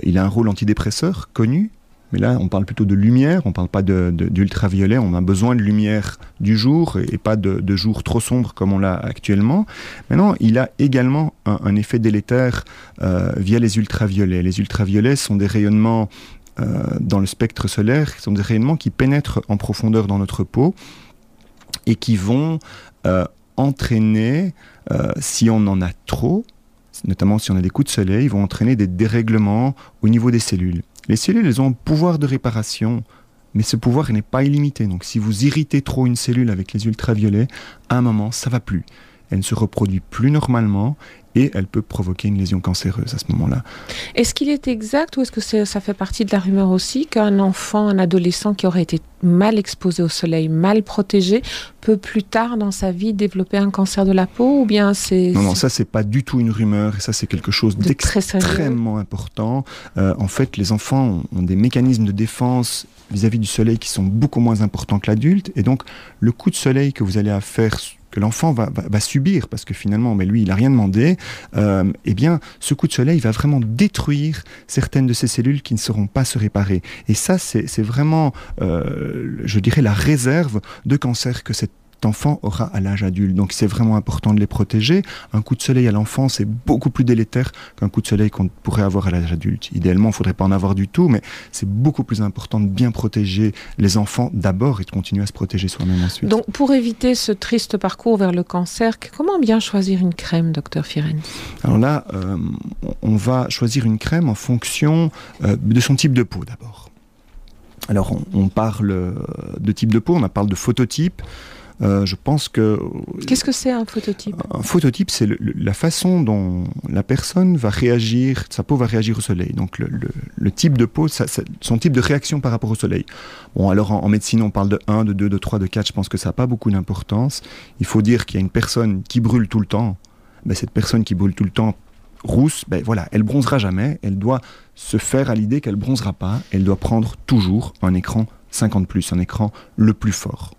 il a un rôle antidépresseur connu. Mais là, on parle plutôt de lumière, on ne parle pas d'ultraviolet. on a besoin de lumière du jour et, pas de, de, jour trop sombre comme on l'a actuellement. Maintenant, il a également un, effet délétère euh, via les ultraviolets. Les ultraviolets sont des rayonnements euh, dans le spectre solaire, sont des rayonnements qui pénètrent en profondeur dans notre peau et qui vont euh, entraîner, si on en a trop, notamment si on a des coups de soleil, vont entraîner des dérèglements au niveau des cellules. Les cellules, elles ont un pouvoir de réparation, mais ce pouvoir n'est pas illimité. Donc si vous irritez trop une cellule avec les ultraviolets, à un moment, ça va plus. Elle ne se reproduit plus normalement et elle peut provoquer une lésion cancéreuse à ce moment-là.
Est-ce qu'il est exact ou est-ce que ça fait partie de la rumeur aussi qu'un enfant, un adolescent qui aurait été mal exposé au soleil, mal protégé, peut plus tard dans sa vie développer un cancer de la peau ou bien c'est...
Non, non, ça c'est pas du tout une rumeur et ça c'est quelque chose d'extrêmement important. Euh, en fait, les enfants ont, des mécanismes de défense vis-à-vis -vis du soleil qui sont beaucoup moins importants que l'adulte et donc le coup de soleil que vous allez faire que l'enfant va, subir, parce que finalement, mais lui, il n'a rien demandé, euh, eh bien, ce coup de soleil va vraiment détruire certaines de ces cellules qui ne seront pas se réparer. Et ça, c'est vraiment, euh, je dirais, la réserve de cancer que cette enfant aura à l'âge adulte. Donc c'est vraiment important de les protéger. Un coup de soleil à l'enfance est beaucoup plus délétère qu'un coup de soleil qu'on pourrait avoir à l'âge adulte. Idéalement, il ne faudrait pas en avoir du tout, mais c'est beaucoup plus important de bien protéger les enfants d'abord et de continuer à se protéger soi-même ensuite.
Donc pour éviter ce triste parcours vers le cancer, comment bien choisir une crème, docteur Fireni
Alors là, euh, on va choisir une crème en fonction euh, de son type de peau d'abord. Alors on, on, parle de type de peau, on parle de phototype. Euh, je pense que...
Qu'est-ce que c'est un phototype?
Un phototype, c'est la façon dont la personne va réagir, sa peau va réagir au soleil. Donc le, type de peau, son type de réaction par rapport au soleil. Bon, alors en, médecine, on parle de 1, de 2, de 3, de 4, je pense que ça n'a pas beaucoup d'importance. Il faut dire qu'il y a une personne qui brûle tout le temps. Ben, cette personne qui brûle tout le temps, rousse, ben voilà, elle bronzera jamais, elle doit se faire à l'idée qu'elle bronzera pas, elle doit prendre toujours un écran 50 plus, un écran le plus fort.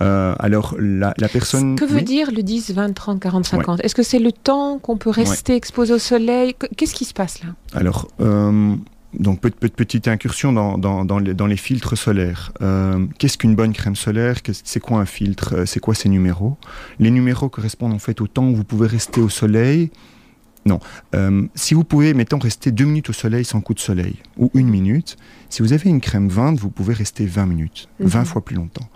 Euh, alors, la, personne.
Que veut dire le 10, 20, 30, 40, 50 Est-ce que c'est le temps qu'on peut rester exposé au soleil? Qu'est-ce qui se passe là?
Alors. Euh, donc petite incursion dans, dans, les, filtres solaires. Euh, qu'est-ce qu'une bonne crème solaire? C'est quoi un filtre? C'est quoi ces numéros? Les numéros correspondent en fait au temps où vous pouvez rester au soleil. Non. si vous pouvez, mettons, rester deux minutes au soleil sans coup de soleil, ou une minute, si vous avez une crème 20, vous pouvez rester 20 minutes, 20 mhm. fois plus longtemps.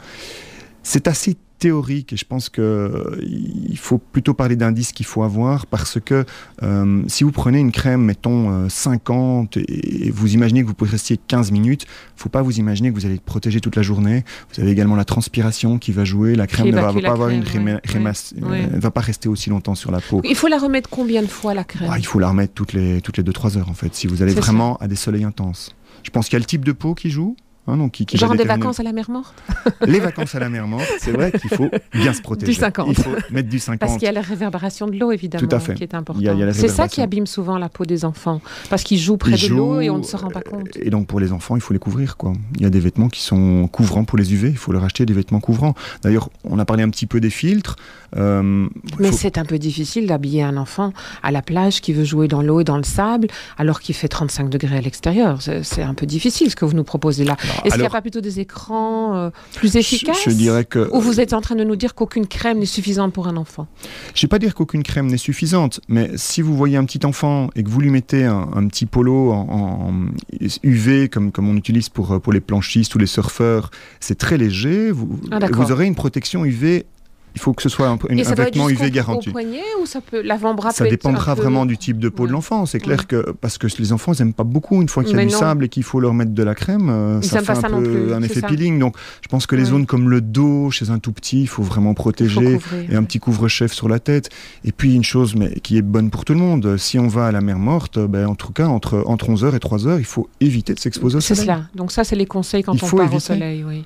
C'est assez théorique et je pense qu'il faut plutôt parler d'indices qu'il faut avoir parce que euh, si vous prenez une crème, mettons 50 euh, et, vous imaginez que vous pouvez rester 15 minutes, il ne faut pas vous imaginer que vous allez être protégé toute la journée. Vous avez également la transpiration qui va jouer, la crème ne va, pas avoir une crème, va pas rester aussi longtemps sur la peau.
Il faut la remettre combien de fois la crème?
Ah, Il faut la remettre toutes les toutes les 2-3 heures en fait si vous allez vraiment à des soleils intenses. Je pense qu'il y a le type de peau qui joue,
Hein, donc qui, Genre des vacances à la mer morte
Les vacances à la mer morte, c'est vrai qu'il faut bien se protéger.
Du 50.
Il faut mettre du 50.
Parce qu'il y a la réverbération de l'eau, évidemment, qui est important. C'est ça qui abîme souvent la peau des enfants. Parce qu'ils jouent près de l'eau et on ne se rend pas compte.
Et donc pour les enfants, il faut les couvrir. Quoi. Il y a des vêtements qui sont couvrants pour les UV, il faut leur acheter des vêtements couvrants. D'ailleurs, on a parlé un petit peu des filtres.
Euh, Mais c'est un peu difficile d'habiller un enfant à la plage qui veut jouer dans l'eau et dans le sable alors qu'il fait 35 degrés à l'extérieur. C'est un peu difficile ce que vous nous proposez là. Est-ce qu'il n'y a pas plutôt des écrans euh, plus efficaces
je, dirais que...
Ou vous êtes en train de nous dire qu'aucune crème n'est suffisante pour un enfant
Je ne vais pas dire qu'aucune crème n'est suffisante, mais si vous voyez un petit enfant et que vous lui mettez un, petit polo en, UV comme, comme on utilise pour, pour les planchistes ou les surfeurs, c'est très léger, vous, ah, vous aurez une protection UV il faut que ce soit un, un vêtement UV garanti.
Au poignet ou ça peut l'avant-bras
Ça dépendra vraiment du type de peau de l'enfant. C'est clair que parce que les enfants ils n'aiment pas beaucoup une fois qu'il y a du sable et qu'il faut leur mettre de la crème, euh, ça fait un peu un effet peeling. Donc je pense que les zones comme le dos chez un tout petit, il faut vraiment protéger et un petit couvre-chef sur la tête. Et puis une chose mais qui est bonne pour tout le monde, si on va à la mer morte, ben, en tout cas entre entre 11h et 3h, il faut éviter de s'exposer au soleil.
C'est cela. Donc ça c'est les conseils quand on part au soleil, oui.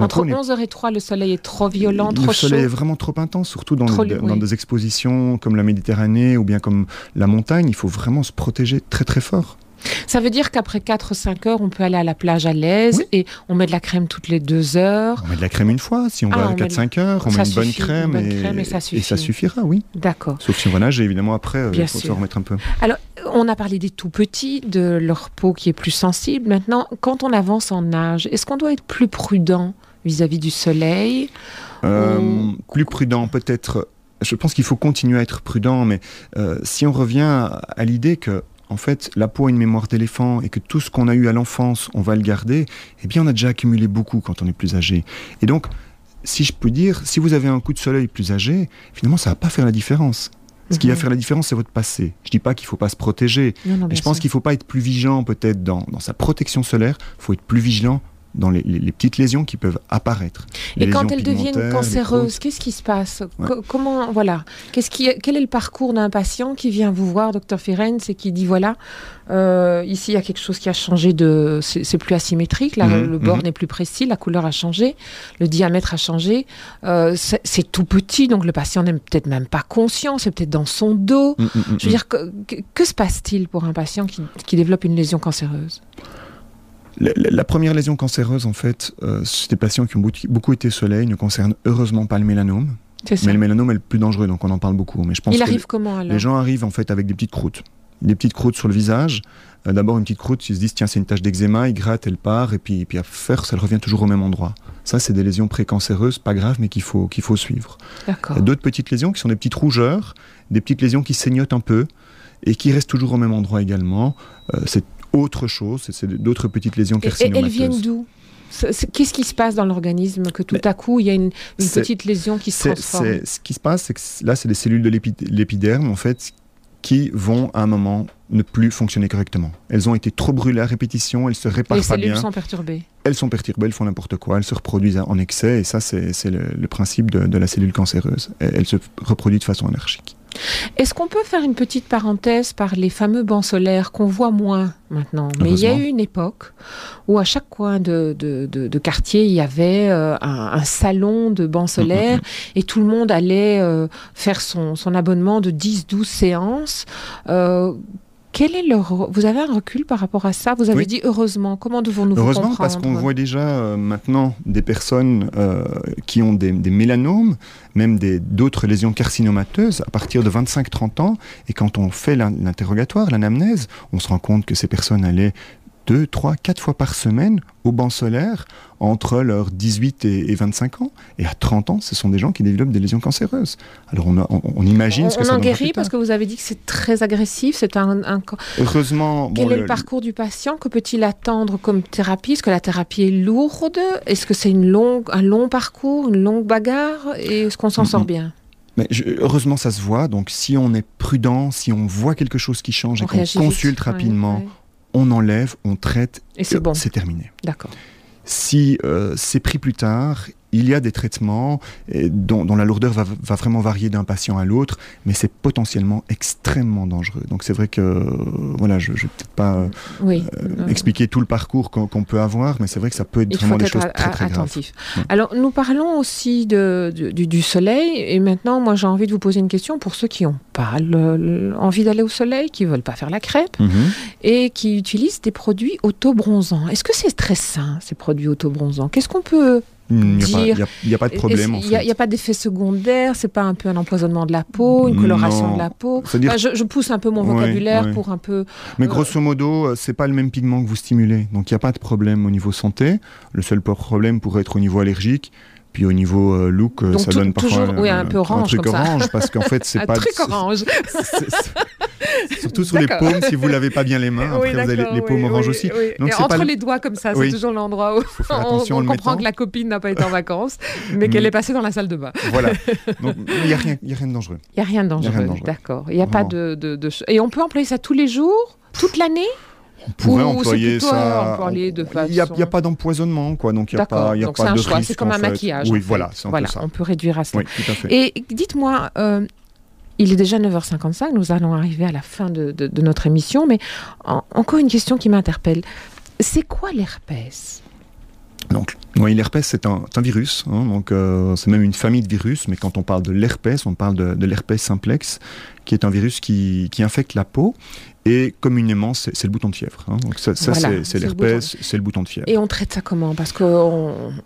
Entre 11h et 3, le soleil est trop violent, trop chaud.
Le soleil est vraiment trop intense, surtout dans, dans des expositions comme la Méditerranée ou bien comme la montagne. Il faut vraiment se protéger très très fort.
Ça veut dire qu'après 4-5 heures, on peut aller à la plage à l'aise et on met de la crème toutes les 2 heures.
On met de la crème une fois, si on
Ah,
va à
on met
4-5 heures, on
ça
met une bonne crème,
une bonne
et,
crème et ça
suffira, oui.
D'accord.
Sauf si on va nager, évidemment, après, euh, il faut se remettre un peu.
On a parlé des tout petits, de leur peau qui est plus sensible. Maintenant, quand on avance en âge, est-ce qu'on doit être plus prudent vis-à-vis du soleil
Euh, plus prudent, peut-être. Je pense qu'il faut continuer à être prudent, mais euh, si on revient à, à l'idée que, en fait, la peau a une mémoire d'éléphant et que tout ce qu'on a eu à l'enfance, on va le garder, eh bien, on a déjà accumulé beaucoup quand on est plus âgé. Et donc, si je peux dire, si vous avez un coup de soleil plus âgé, finalement, ça va pas faire la différence. Ce qui va
Mhm.
faire la différence, c'est votre passé. Je dis pas qu'il faut pas se protéger,
Non, non,
mais
bien
je pense qu'il faut pas être plus vigilant peut-être dans, dans sa protection solaire. Il faut être plus vigilant dans les, les- les petites lésions qui peuvent apparaître. Les
Et quand elles deviennent cancéreuses, qu'est-ce qui se passe
Ouais.
Comment voilà Qu'est-ce qui Quel est le parcours d'un patient qui vient vous voir, docteur Ferenc, et qui dit voilà, euh, ici il y a quelque chose qui a changé de, c'est plus asymétrique, là
Mhm,
le bord
mhm.
n'est plus précis, la couleur a changé, le diamètre a changé, euh, c'est tout petit, donc le patient n'est peut-être même pas conscient, c'est peut-être dans son dos.
Mm, mm, mm,
Je veux dire, que, que- que se passe-t-il pour un patient qui, qui développe une lésion cancéreuse?
La, première lésion cancéreuse, en fait, euh, c'est des patients qui ont beaucoup- été soleil, ne concerne heureusement pas le mélanome. Mais le mélanome est le plus dangereux, donc on en parle beaucoup. Mais je pense
Il
que
arrive comment alors
les gens arrivent en fait avec des petites croûtes. Des petites croûtes sur le visage. Euh, D'abord une petite croûte, ils se disent tiens c'est une tache d'eczéma, ils grattent, elle part, et puis, et puis à faire, ça revient toujours au même endroit. Ça c'est des lésions précancéreuses, pas graves, mais qu'il faut, qu'il faut suivre. Il
D'accord.
y a d'autres petites lésions qui sont des petites rougeurs, des petites lésions qui saignotent un peu, et qui restent toujours au même endroit également. Euh, c'est autre chose, c'est- d'autres petites lésions
Et, et
carcinomateuses.
elles viennent d'où? Qu'est-ce qui se passe dans l'organisme que tout à coup il y a une, petite lésion qui se transforme?
Ce qui se passe, c'est que là, c'est des cellules de l'épi- l'épiderme, en fait, qui vont à un moment ne plus fonctionner correctement. Elles ont été trop brûlées à répétition, elles se réparent
Les
pas
cellules
bien,
sont perturbées.
elles sont perturbées, elles font n'importe quoi, elles se reproduisent en excès, et ça, c'est le, le principe de, de la cellule cancéreuse. Elle, elle se reproduit de façon anarchique.
Est-ce qu'on peut faire une petite parenthèse par les fameux bancs solaires qu'on voit moins maintenant? Mais il y a eu une époque où à chaque coin de, de- de- de quartier, il y avait euh, un, un salon de bancs solaires et tout le monde allait euh, faire son, son abonnement de 10-12 séances. Euh, quel est leur... Vous avez un recul par rapport à ça? Vous avez
Oui.
dit heureusement. Comment devons-nous
Heureusement, parce qu'on voit déjà euh, maintenant des personnes euh, qui ont des, des mélanomes, même d'autres lésions carcinomateuses à partir de 25-30 ans. Et quand on fait l'in- l'interrogatoire, l'anamnèse, on se rend compte que ces personnes allaient deux, trois, quatre fois par semaine au banc solaire entre leurs 18 et, et 25 ans. Et à 30 ans, ce sont des gens qui développent des lésions cancéreuses. Alors on, a- on- on imagine
On,
ce que
on
ça
en guérit parce que vous avez dit que c'est très agressif. C'est un, un-
Heureusement,
Quel
bon,
est
le-
le parcours du patient Que peut-il attendre comme thérapie? Est-ce que la thérapie est lourde? Est-ce que c'est une longue, un long parcours, une longue bagarre? Et est-ce qu'on s'en sort
Mhm.
bien?
Mais je- heureusement, ça se voit. Donc, si on est prudent, si on voit quelque chose qui change
On
et qu'on
vite.
consulte
Ouais,
rapidement,
ouais.
On enlève, on traite,
Et c'est bon,
c'est terminé.
d'accord.
Si euh, c'est pris plus tard, il y a des traitements dont, dont la lourdeur va, va vraiment varier d'un patient à l'autre, mais c'est potentiellement extrêmement dangereux. Donc, c'est vrai que, voilà, je ne vais peut-être pas euh,
Oui.
euh, expliquer tout le parcours qu'on peut avoir, mais c'est vrai que ça peut être
Il
vraiment des
être
choses
a-
très, très graves.
attentif. Alors, nous parlons aussi de, de- du, du soleil. Et maintenant, moi, j'ai envie de vous poser une question pour ceux qui n'ont pas le- le- envie d'aller au soleil, qui ne veulent pas faire la crêpe
Mhm.
et qui utilisent des produits auto-bronzants. Est-ce que c'est très sain, ces produits auto-bronzants? Qu'est-ce qu'on peut
Il n'y a, pas- a- de problème.
Il n'y a, pas d'effet secondaire, c'est pas un peu un empoisonnement de la peau, une coloration
Non.
de la peau. Enfin, je, je pousse un peu mon vocabulaire
ouais.
pour un peu.
Mais
Euh,
grosso modo, euh, c'est pas le même pigment que vous stimulez. Donc il n'y a pas de problème au niveau santé. Le seul problème pourrait être au niveau allergique. Puis au niveau euh, look, euh,
Donc
ça donne parfois
toujours, oui, un peu orange
truc
comme ça.
orange parce qu'en fait c'est
un
pas
truc orange.
surtout sur les paumes si vous lavez pas bien les mains. Après
Oui,
vous avez les, paumes
oui,
oranges
oui,
aussi. Donc,
Et entre
pas
les doigts comme ça, c'est toujours l'endroit où on, comprend que la copine n'a pas été en vacances, mais qu'elle
Mm.
est passée dans la salle de bain.
Voilà. Donc il n'y a a rien de dangereux.
Il n'y a rien de
Il y a rien
dangereux, d'accord. Il n'y a pas de, de, Et on peut employer ça tous les jours Toute l'année?
On pourrait
Ou
employer ça.
de
Il n'y a, pas d'empoisonnement, quoi. Donc il n'y a pas, y a
donc
pas
c'est un
de
choix,
risque.
c'est comme un
fait.
maquillage.
Oui,
en fait.
voilà, c'est un
Voilà,
peu ça.
on peut réduire à cela.
Oui, tout à fait.
Et dites-moi, euh, il est déjà 9h55, nous allons arriver à la fin de, de- de notre émission, mais en- encore une question qui m'interpelle. C'est quoi l'herpès?
Donc Oui, l'herpès, c'est un, virus, hein, donc euh, c'est même une famille de virus, mais quand on parle de l'herpès, on parle de, de l'herpès simplex, qui est un virus qui, qui infecte la peau et communément, c'est le bouton de fièvre. Hein. Donc ça, c'est l'herpès, c'est le bouton de fièvre.
Et on traite ça comment? Parce que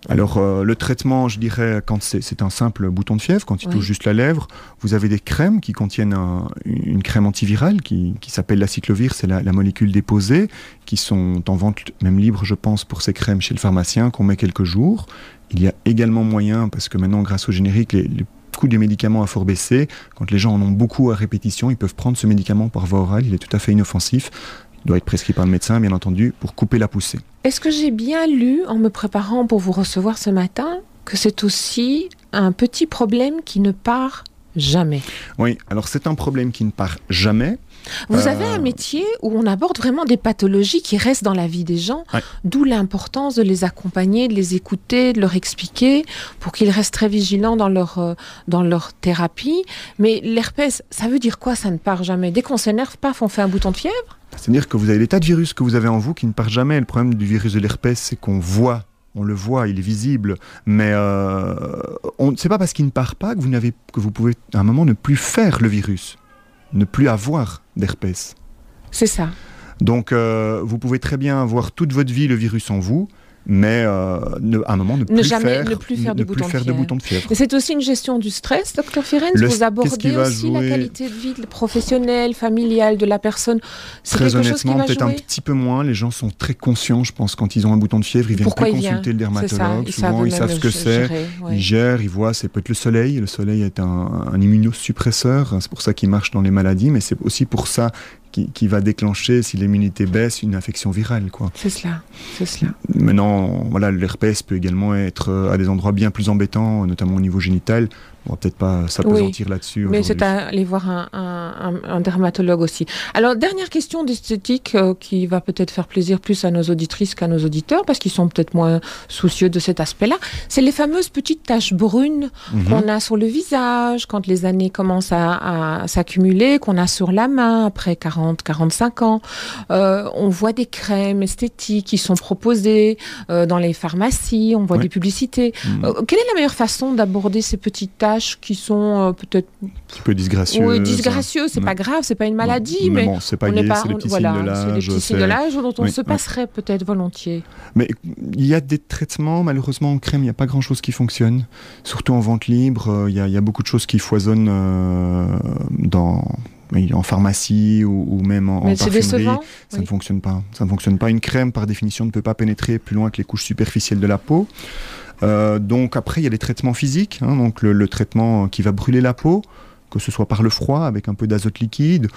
Alors, euh, le traitement, je dirais, quand c'est un simple bouton de fièvre, quand il touche juste la lèvre, vous avez des crèmes qui contiennent une crème antivirale qui, qui s'appelle la cyclovir, c'est la, molécule déposée, qui sont en vente même libre, je pense, pour ces crèmes chez le pharmacien, qu'on met quelques jours. Il y a également moyen, parce que maintenant, grâce au générique, les coût des médicaments a fort baissé. Quand les gens en ont beaucoup à répétition, ils peuvent prendre ce médicament par voie orale. Il est tout à fait inoffensif. Il doit être prescrit par le médecin, bien entendu, pour couper la poussée.
Est-ce que j'ai bien lu, en me préparant pour vous recevoir ce matin, que c'est aussi un petit problème qui ne part jamais?
Oui, alors c'est un problème qui ne part jamais.
Vous avez un euh, métier où on aborde vraiment des pathologies qui restent dans la vie des gens, d'où l'importance de les accompagner, de les écouter, de leur expliquer pour qu'ils restent très vigilants dans leur, euh, dans leur thérapie. Mais l'herpès, ça veut dire quoi Ça ne part jamais? Dès qu'on s'énerve, paf, on fait un bouton de fièvre?
C'est-à-dire que vous avez des tas de virus que vous avez en vous qui ne partent jamais. Le problème du virus de l'herpès, c'est qu'on voit on le voit, il est visible, mais euh, on, c'est pas parce qu'il ne part pas que vous, n'avez, que vous pouvez à un moment ne plus faire le virus ne plus avoir d'herpès.
C'est ça.
Donc, euh, vous pouvez très bien avoir toute votre vie le virus en vous, mais euh, à un moment ne plus, faire,
ne plus faire, de,
plus faire de, bouton de fièvre.
C'est aussi une gestion du stress, docteur Firenze Vous abordez aussi la qualité de vie professionnelle, familiale de la personne.
C'est quelque honnêtement, peut-être un petit peu moins. Les gens sont très conscients, je pense, quand ils ont un bouton de fièvre, ils viennent consulter le dermatologue. Ils Souvent, ils savent ce que c'est. Ils gèrent, ils voient. C'est peut-être le soleil. Le soleil est un, un immunosuppresseur. C'est pour ça qu'il marche dans les maladies, mais c'est aussi pour ça qui, va déclencher, si l'immunité baisse, une infection virale.
C'est cela, c'est cela.
Maintenant, voilà, l'herpès peut également être à des endroits bien plus embêtants, notamment au niveau génital. On va peut-être pas s'apesantir là-dessus.
Mais c'est à aller voir un, dermatologue aussi. Alors, dernière question d'esthétique euh, qui va peut-être faire plaisir plus à nos auditrices qu'à nos auditeurs, parce qu'ils sont peut-être moins soucieux de cet aspect-là. C'est les fameuses petites taches brunes mhm. qu'on a sur le visage quand les années commencent à, s'accumuler, qu'on a sur la main après 40, 45 ans. Euh, on voit des crèmes esthétiques qui sont proposées euh, dans les pharmacies, on voit des publicités. Mhm. quelle est la meilleure façon d'aborder ces petites taches qui sont euh, peut-être
un petit peu disgracieux.
Oui, disgracieux, c'est pas grave, c'est pas une maladie, mais,
bon, c'est pas signes de l'âge.
C'est des petits signes de l'âge dont on se passerait peut-être volontiers.
Mais il y a des traitements, malheureusement en crème, il n'y a pas grand-chose qui fonctionne. Surtout en vente libre, euh, il y, a beaucoup de choses qui foisonnent euh, dans en pharmacie ou, même en, parfumerie, ça ne fonctionne pas. Ça ne fonctionne pas. Une crème, par définition, ne peut pas pénétrer plus loin que les couches superficielles de la peau. Euh, donc après, il y a les traitements physiques, hein, donc le, traitement qui va brûler la peau, que ce soit par le froid avec un peu d'azote liquide.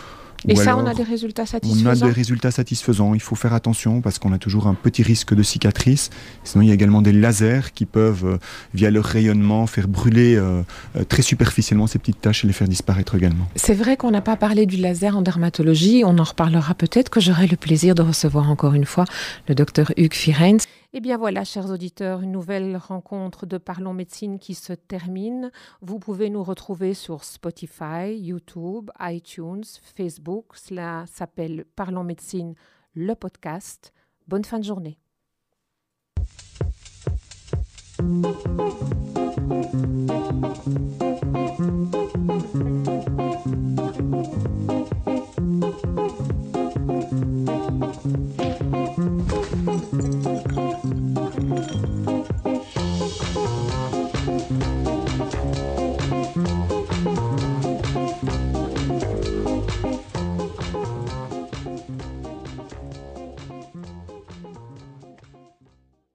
Et ça, on a des résultats satisfaisants
On a des résultats satisfaisants. Il faut faire attention parce qu'on a toujours un petit risque de cicatrice. Sinon, il y a également des lasers qui peuvent, euh, via leur rayonnement, faire brûler euh, très superficiellement ces petites taches et les faire disparaître également.
C'est vrai qu'on n'a pas parlé du laser en dermatologie. On en reparlera peut-être que j'aurai le plaisir de recevoir encore une fois le docteur Hugues Firenze. Eh bien voilà, chers auditeurs, une nouvelle rencontre de Parlons Médecine qui se termine. Vous pouvez nous retrouver sur Spotify, YouTube, iTunes, Facebook. Cela s'appelle Parlons Médecine, le podcast. Bonne fin de journée.